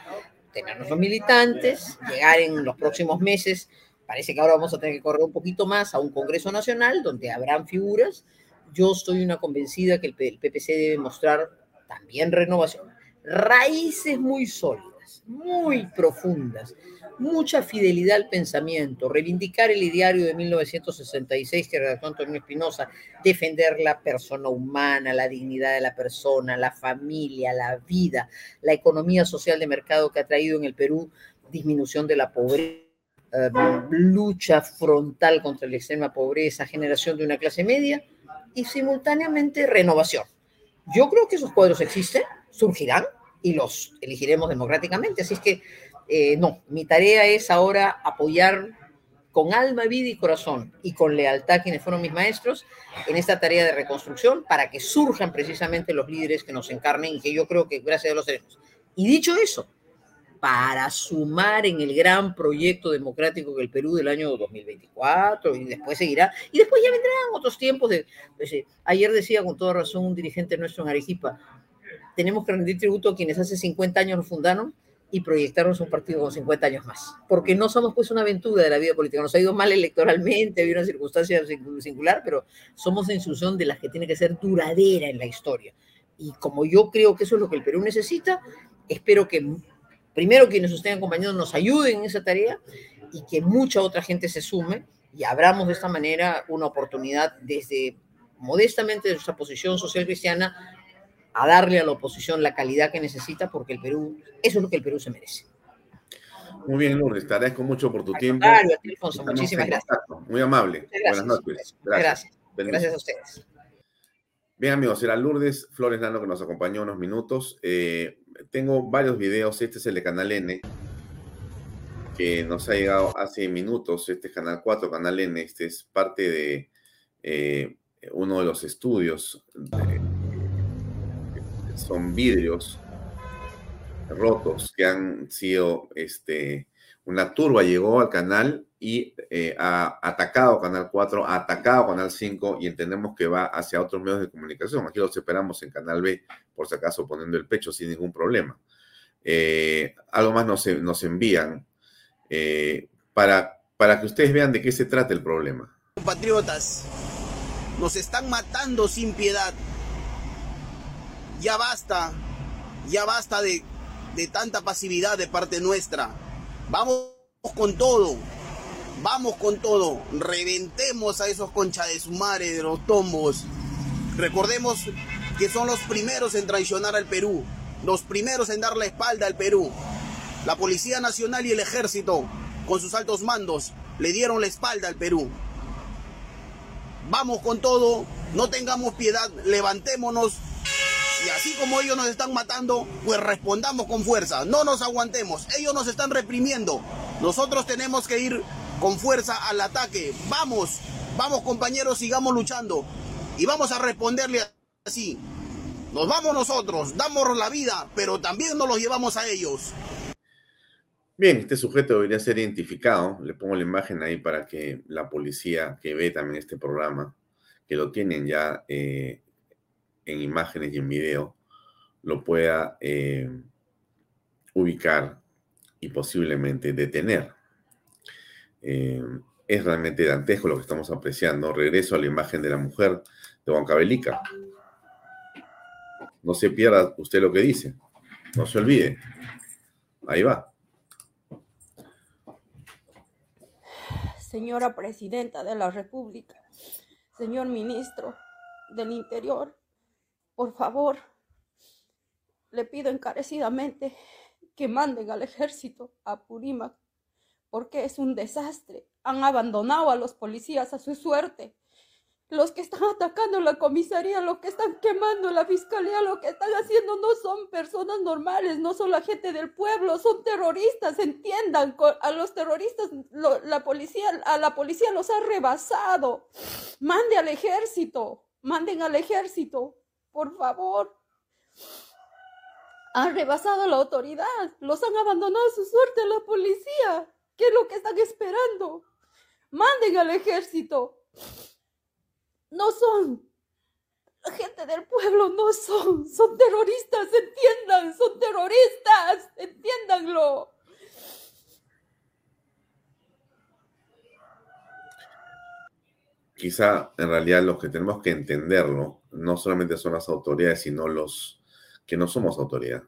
tener nuestros militantes, llegar en los próximos meses. Parece que ahora vamos a tener que correr un poquito más a un Congreso Nacional donde habrán figuras. Yo estoy una convencida que el PPC debe mostrar también renovación raíces muy sólidas, muy profundas, mucha fidelidad al pensamiento, reivindicar el ideario de 1966 que redactó Antonio Espinosa, defender la persona humana, la dignidad de la persona, la familia, la vida, la economía social de mercado que ha traído en el Perú disminución de la pobreza, eh, lucha frontal contra la extrema pobreza, generación de una clase media y simultáneamente renovación. Yo creo que esos cuadros existen, surgirán y los elegiremos democráticamente. Así es que, eh, no, mi tarea es ahora apoyar con alma, vida y corazón y con lealtad quienes fueron mis maestros en esta tarea de reconstrucción para que surjan precisamente los líderes que nos encarnen y que yo creo que gracias a los tenemos. Y dicho eso, para sumar en el gran proyecto democrático que el Perú del año 2024 y después seguirá, y después ya vendrán otros tiempos de, pues, eh, ayer decía con toda razón un dirigente nuestro en Arequipa, tenemos que rendir tributo a quienes hace 50 años nos fundaron y proyectarnos un partido con 50 años más. Porque no somos pues una aventura de la vida política. Nos ha ido mal electoralmente, hay una circunstancia singular, pero somos la institución de las que tiene que ser duradera en la historia. Y como yo creo que eso es lo que el Perú necesita, espero que primero quienes nos estén acompañando nos ayuden en esa tarea y que mucha otra gente se sume y abramos de esta manera una oportunidad desde modestamente de nuestra posición social cristiana a darle a la oposición la calidad que necesita, porque el Perú, eso es lo que el Perú se merece. Muy bien, Lourdes, te agradezco mucho por tu tiempo. Alfonso, muchísimas gracias. Muy amable. Buenas noches. Gracias. Gracias. a ustedes. Bien, amigos, era Lourdes Flores Nano que nos acompañó unos minutos. Eh, tengo varios videos. Este es el de Canal N, que nos ha llegado hace minutos. Este es Canal 4, Canal N. Este es parte de eh, uno de los estudios de, son vidrios rotos que han sido, este, una turba llegó al canal y eh, ha atacado Canal 4, ha atacado Canal 5 y entendemos que va hacia otros medios de comunicación. Aquí los esperamos en Canal B, por si acaso poniendo el pecho sin ningún problema. Eh, algo más nos, nos envían eh, para, para que ustedes vean de qué se trata el problema. Compatriotas, nos están matando sin piedad ya basta, ya basta de, tanta pasividad de parte nuestra. Vamos con todo. Vamos con todo, reventemos a esos concha de su madre de los tombos. Recordemos que son los primeros en traicionar al Perú, los primeros en dar la espalda al Perú. La Policía Nacional y el Ejército, con sus altos mandos, le dieron la espalda al Perú. Vamos con todo, no tengamos piedad, levantémonos y así como ellos nos están matando, pues respondamos con fuerza, no nos aguantemos, ellos nos están reprimiendo. Nosotros tenemos que ir con fuerza al ataque. Vamos, vamos compañeros, sigamos luchando y vamos a responderle así. Nos vamos nosotros, damos la vida, pero también nos los llevamos a ellos. Bien, este sujeto debería ser identificado. Le pongo la imagen ahí para que la policía que ve también este programa, que lo tienen ya eh, en imágenes y en video, lo pueda eh, ubicar y posiblemente detener. Eh, es realmente dantesco lo que estamos apreciando. Regreso a la imagen de la mujer de Huancavelica. No se pierda usted lo que dice. No se olvide. Ahí va. Señora Presidenta de la República, señor Ministro del Interior, por favor, le pido encarecidamente que manden al ejército a Purímac, porque es un desastre. Han abandonado a los policías a su suerte los que están atacando la comisaría, los que están quemando la fiscalía, lo que están haciendo no son personas normales, no son la gente del pueblo, son terroristas, entiendan, a los terroristas la policía, a la policía los ha rebasado. Mande al ejército, manden al ejército, por favor. Han rebasado la autoridad, los han abandonado a su suerte a la policía. ¿Qué es lo que están esperando? Manden al ejército no son. La gente del pueblo no son. Son terroristas, entiendan. Son terroristas. Entiéndanlo. Quizá en realidad los que tenemos que entenderlo no solamente son las autoridades, sino los que no somos autoridad.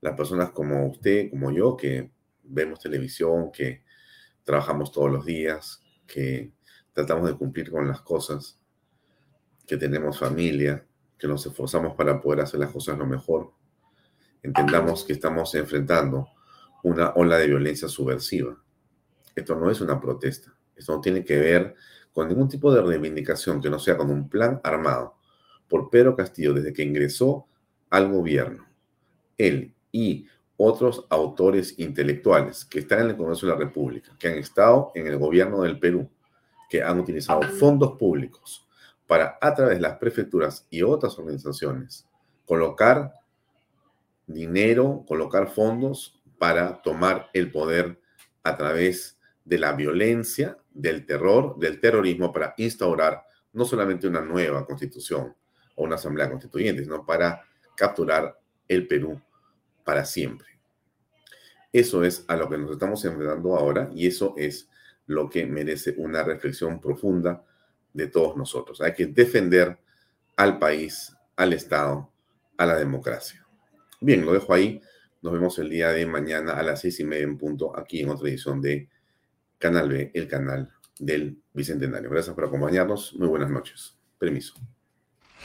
Las personas como usted, como yo, que vemos televisión, que trabajamos todos los días, que tratamos de cumplir con las cosas que tenemos familia, que nos esforzamos para poder hacer las cosas lo mejor, entendamos que estamos enfrentando una ola de violencia subversiva. Esto no es una protesta, esto no tiene que ver con ningún tipo de reivindicación que no sea con un plan armado por Pedro Castillo desde que ingresó al gobierno. Él y otros autores intelectuales que están en el Congreso de la República, que han estado en el gobierno del Perú, que han utilizado fondos públicos para, a través de las prefecturas y otras organizaciones, colocar dinero, colocar fondos para tomar el poder a través de la violencia, del terror, del terrorismo, para instaurar no solamente una nueva constitución o una asamblea constituyente, sino para capturar el Perú para siempre. Eso es a lo que nos estamos enfrentando ahora y eso es lo que merece una reflexión profunda de todos nosotros. Hay que defender al país, al Estado, a la democracia. Bien, lo dejo ahí. Nos vemos el día de mañana a las seis y media en punto aquí en otra edición de Canal B, el canal del Bicentenario. Gracias por acompañarnos. Muy buenas noches. Permiso.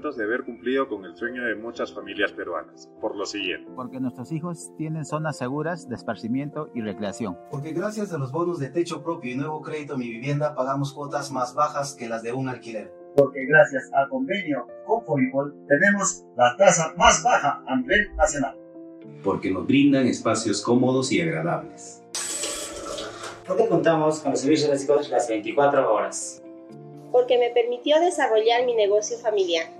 Contentos de haber cumplido con el sueño de muchas familias peruanas, por lo siguiente. Porque nuestros hijos tienen zonas seguras de esparcimiento y recreación. Porque gracias a los bonos de techo propio y nuevo crédito Mi Vivienda pagamos cuotas más bajas que las de un alquiler. Porque gracias al convenio con Foripol tenemos la tasa más baja a nivel nacional. Porque nos brindan espacios cómodos y agradables. Porque contamos con los servicios básicos las 24 horas porque me permitió desarrollar mi negocio familiar.